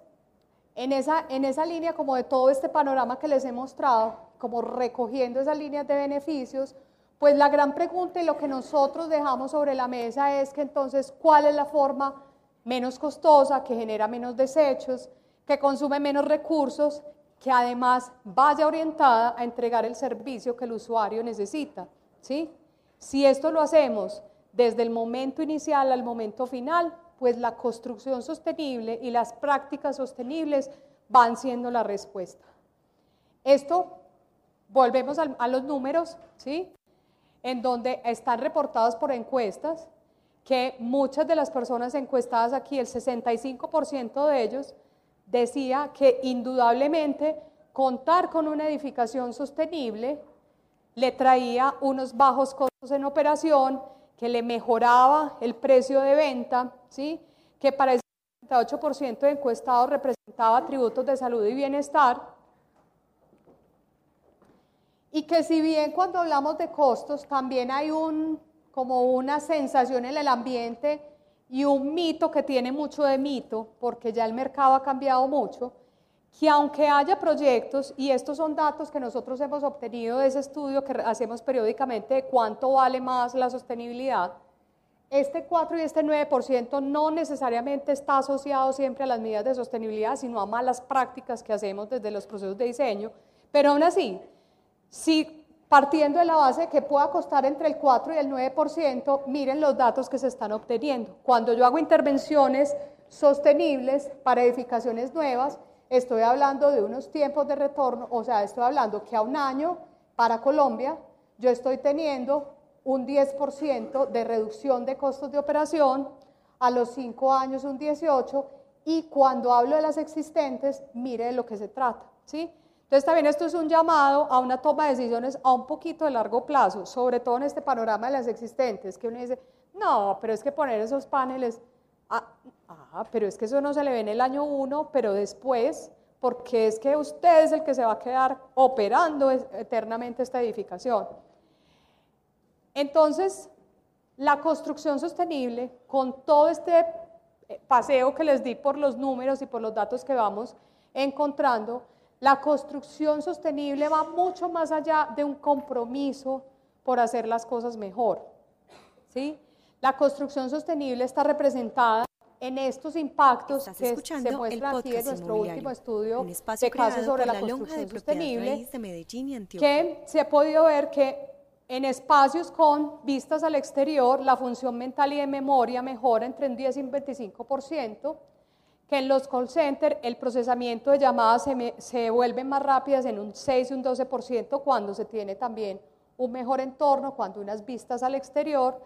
Speaker 2: en esa, en esa línea, como de todo este panorama que les he mostrado, como recogiendo esas líneas de beneficios, pues la gran pregunta y lo que nosotros dejamos sobre la mesa es que entonces, ¿cuál es la forma menos costosa, que genera menos desechos, que consume menos recursos, que además vaya orientada a entregar el servicio que el usuario necesita? ¿sí? Si esto lo hacemos desde el momento inicial al momento final, pues la construcción sostenible y las prácticas sostenibles van siendo la respuesta. Esto, volvemos a, los números, ¿sí? En donde están reportados por encuestas que muchas de las personas encuestadas aquí, el 65% de ellos, decía que indudablemente contar con una edificación sostenible le traía unos bajos costos en operación, que le mejoraba el precio de venta, ¿sí? que para el 78% de encuestados representaba atributos de salud y bienestar, y que si bien cuando hablamos de costos también hay un, como una sensación en el ambiente y un mito que tiene mucho de mito, porque ya el mercado ha cambiado mucho, que aunque haya proyectos, y estos son datos que nosotros hemos obtenido de ese estudio que hacemos periódicamente de cuánto vale más la sostenibilidad, este 4 y este 9% no necesariamente está asociado siempre a las medidas de sostenibilidad, sino a malas prácticas que hacemos desde los procesos de diseño, pero aún así, si partiendo de la base que pueda costar entre el 4 y el 9%, miren los datos que se están obteniendo. Cuando yo hago intervenciones sostenibles para edificaciones nuevas, Estoy hablando de unos tiempos de retorno, o sea, estoy hablando que a un año para Colombia yo estoy teniendo un 10% de reducción de costos de operación, a los 5 años un 18%, y cuando hablo de las existentes, mire de lo que se trata, ¿sí? Entonces también esto es un llamado a una toma de decisiones a un poquito de largo plazo, sobre todo en este panorama de las existentes, que uno dice, no, pero es que poner esos paneles, ah, Ah, pero es que eso no se le ve en el año uno, pero después, porque es que usted es el que se va a quedar operando eternamente esta edificación. Entonces, la construcción sostenible, con todo este eh, paseo que les di por los números y por los datos que vamos encontrando, la construcción sostenible va mucho más allá de un compromiso por hacer las cosas mejor. ¿sí? La construcción sostenible está representada en estos impactos que se muestran aquí en nuestro último estudio de casos sobre la, construcción sostenible, que se ha podido ver que En espacios con vistas al exterior, la función mental y de memoria mejora entre un 10 y un 25%, que en los call centers el procesamiento de llamadas se, se vuelve más rápidas en un 6 y un 12% cuando se tiene también un mejor entorno, cuando unas vistas al exterior,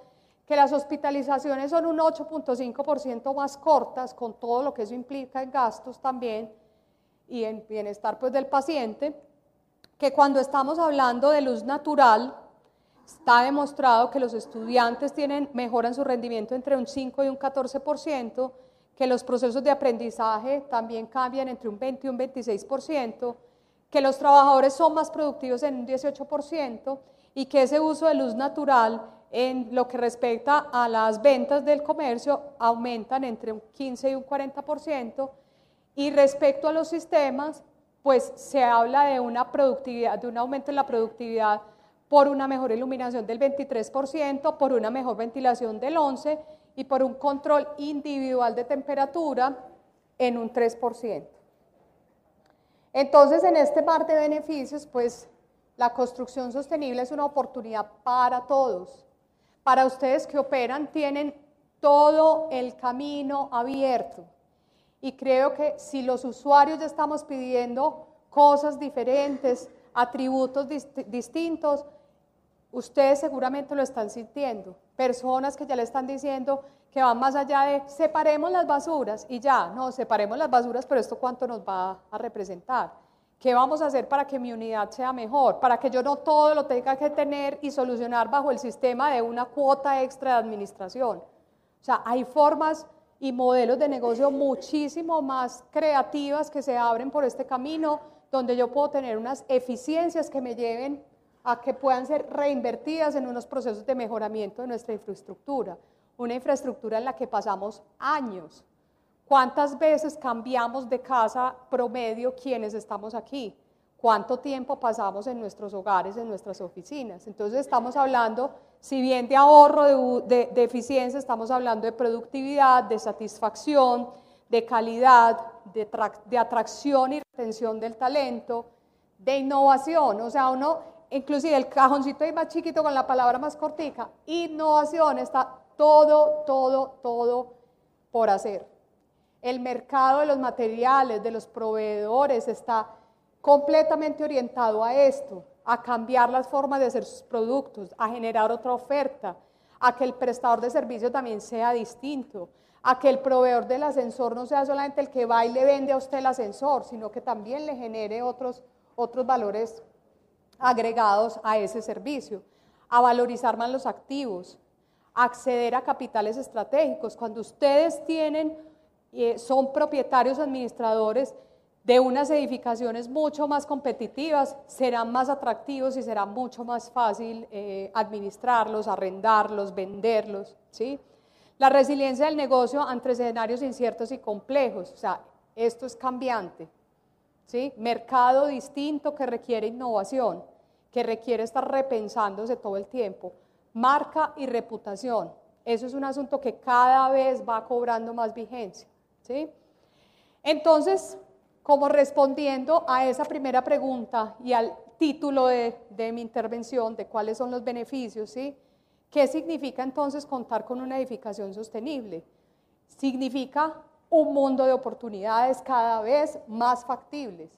Speaker 2: que las hospitalizaciones son un 8.5% más cortas, con todo lo que eso implica en gastos también y en bienestar pues, del paciente, que cuando estamos hablando de luz natural, Está demostrado que los estudiantes tienen, mejoran su rendimiento entre un 5 y un 14%, que los procesos de aprendizaje también cambian entre un 20 y un 26%, que los trabajadores son más productivos en un 18% y que ese uso de luz natural en lo que respecta a las ventas del comercio aumentan entre un 15 y un 40%. Y respecto a los sistemas, pues se habla de una productividad, de un aumento en la productividad por una mejor iluminación del 23%, por una mejor ventilación del 11% y por un control individual de temperatura en un 3%. Entonces, en este par de beneficios, pues la construcción sostenible es una oportunidad para todos. Para ustedes que operan, tienen todo el camino abierto. Y creo que si los usuarios ya estamos pidiendo cosas diferentes, atributos distintos, Ustedes seguramente lo están sintiendo. Personas que ya le están diciendo que van más allá de separemos las basuras y ya, no, separemos las basuras, pero esto cuánto nos va a representar. ¿Qué vamos a hacer para que mi unidad sea mejor? Para que yo no todo lo tenga que tener y solucionar bajo el sistema de una cuota extra de administración. O sea, hay formas y modelos de negocio muchísimo más creativas que se abren por este camino, donde yo puedo tener unas eficiencias que me lleven a que puedan ser reinvertidas en unos procesos de mejoramiento de nuestra infraestructura, una infraestructura en la que pasamos años. ¿Cuántas veces cambiamos de casa promedio quienes estamos aquí? ¿Cuánto tiempo pasamos en nuestros hogares, en nuestras oficinas? Entonces estamos hablando, si bien de ahorro, de, eficiencia, estamos hablando de productividad, de satisfacción, de calidad, de, de atracción y retención del talento, de innovación. O sea, uno inclusive el cajoncito ahí más chiquito con la palabra más cortica, innovación, está todo, todo, todo por hacer. El mercado de los materiales, de los proveedores, está completamente orientado a esto, a cambiar las formas de hacer sus productos, a generar otra oferta, a que el prestador de servicio también sea distinto, a que el proveedor del ascensor no sea solamente el que va y le vende a usted el ascensor, sino que también le genere otros, otros valores agregados a ese servicio, a valorizar más los activos, acceder a capitales estratégicos. Cuando ustedes tienen, eh, son propietarios administradores de unas edificaciones mucho más competitivas, serán más atractivos y será mucho más fácil eh, administrarlos, arrendarlos, venderlos. ¿sí? La resiliencia del negocio ante escenarios inciertos y complejos, o sea, esto es cambiante. ¿sí? Mercado distinto que requiere innovación que requiere estar repensándose todo el tiempo. Marca y reputación. Eso es un asunto que cada vez va cobrando más vigencia. ¿sí? Entonces, como respondiendo a esa primera pregunta y al título de, de, mi intervención, de cuáles son los beneficios, ¿sí? ¿qué significa entonces contar con una edificación sostenible? Significa un mundo de oportunidades cada vez más factibles,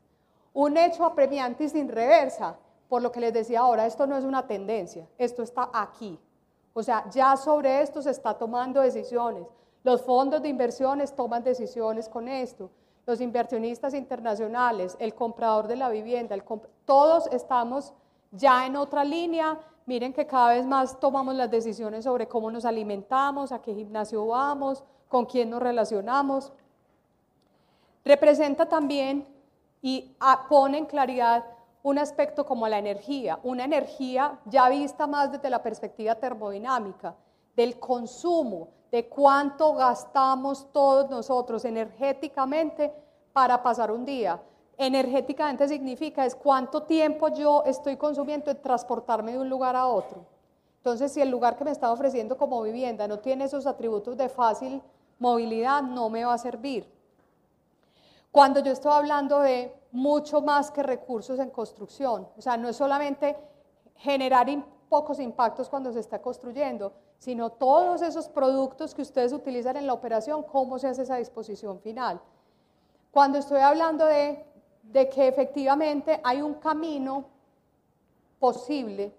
Speaker 2: un hecho apremiante y sin reversa, por lo que les decía ahora, esto no es una tendencia, esto está aquí. O sea, ya sobre esto se está tomando decisiones. Los fondos de inversiones toman decisiones con esto. Los inversionistas internacionales, el comprador de la vivienda, todos estamos ya en otra línea. Miren que cada vez más tomamos las decisiones sobre cómo nos alimentamos, a qué gimnasio vamos, con quién nos relacionamos. Representa también y pone en claridad un aspecto como la energía, una energía ya vista más desde la perspectiva termodinámica, del consumo, de cuánto gastamos todos nosotros energéticamente para pasar un día. Energéticamente significa es cuánto tiempo yo estoy consumiendo en transportarme de un lugar a otro. Entonces, si el lugar que me está ofreciendo como vivienda no tiene esos atributos de fácil movilidad, no me va a servir. Cuando yo estoy hablando de mucho más que recursos en construcción. O sea, no es solamente generar pocos impactos cuando se está construyendo, sino todos esos productos que ustedes utilizan en la operación, cómo se hace esa disposición final. Cuando estoy hablando de, de que efectivamente hay un camino posible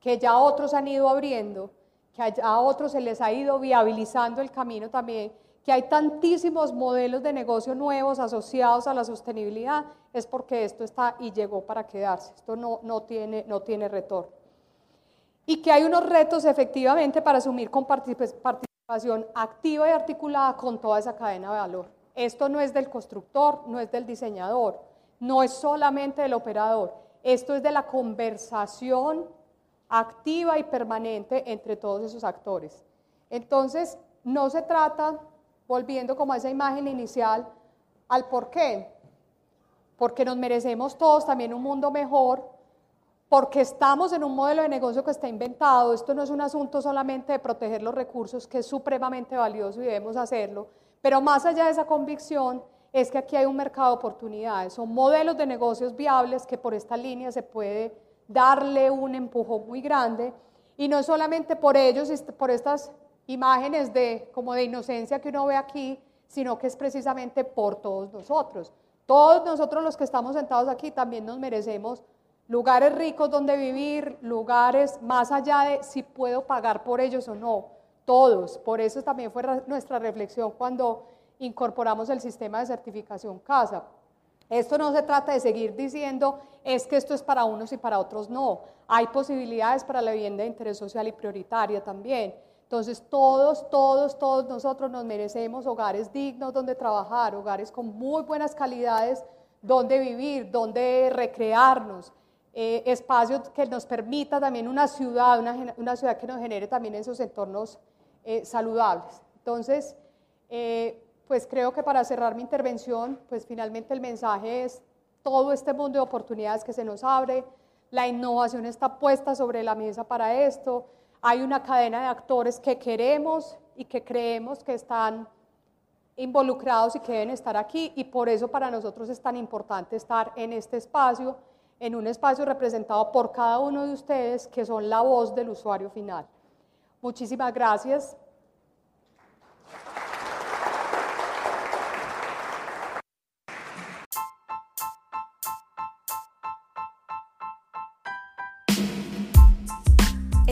Speaker 2: que ya otros han ido abriendo, que a otros se les ha ido viabilizando el camino también, que hay tantísimos modelos de negocio nuevos asociados a la sostenibilidad, es porque esto está y llegó para quedarse, esto no, no, tiene, no tiene retorno. Y que hay unos retos efectivamente para asumir con participación activa y articulada con toda esa cadena de valor. Esto no es del constructor, no es del diseñador, no es solamente del operador, esto es de la conversación activa y permanente entre todos esos actores. Entonces, no se trata, volviendo como a esa imagen inicial, al por qué. Porque nos merecemos todos también un mundo mejor, porque estamos en un modelo de negocio que está inventado. Esto no es un asunto solamente de proteger los recursos, que es supremamente valioso y debemos hacerlo, pero más allá de esa convicción es que aquí hay un mercado de oportunidades, son modelos de negocios viables que por esta línea se puede darle un empujón muy grande y no solamente por ellos, por estas imágenes de, como de inocencia que uno ve aquí, sino que es precisamente por todos nosotros. Todos nosotros los que estamos sentados aquí también nos merecemos lugares ricos donde vivir, lugares más allá de si puedo pagar por ellos o no, todos. Por eso también fue nuestra reflexión cuando incorporamos el sistema de certificación CASA. Esto no se trata de seguir diciendo es que esto es para unos y para otros no. Hay posibilidades para la vivienda de interés social y prioritaria también. Entonces todos, todos, todos nosotros nos merecemos hogares dignos donde trabajar, hogares con muy buenas calidades donde vivir, donde recrearnos, eh, espacios que nos permita también una ciudad, una, ciudad que nos genere también esos entornos eh, saludables. Entonces, eh, pues creo que para cerrar mi intervención, pues finalmente el mensaje es todo este mundo de oportunidades que se nos abre, la innovación está puesta sobre la mesa para esto, hay una cadena de actores que queremos y que creemos que están involucrados y que deben estar aquí y por eso para nosotros es tan importante estar en este espacio, en un espacio representado por cada uno de ustedes que son la voz del usuario final. Muchísimas gracias.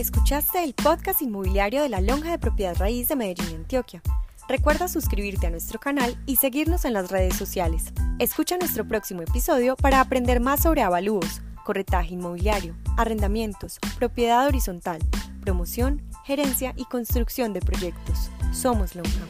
Speaker 1: Escuchaste el podcast inmobiliario de la Lonja de Propiedad Raíz de Medellín, Antioquia. Recuerda suscribirte a nuestro canal y seguirnos en las redes sociales. Escucha nuestro próximo episodio para aprender más sobre avalúos, corretaje inmobiliario, arrendamientos, propiedad horizontal, promoción, gerencia y construcción de proyectos. Somos Lonja.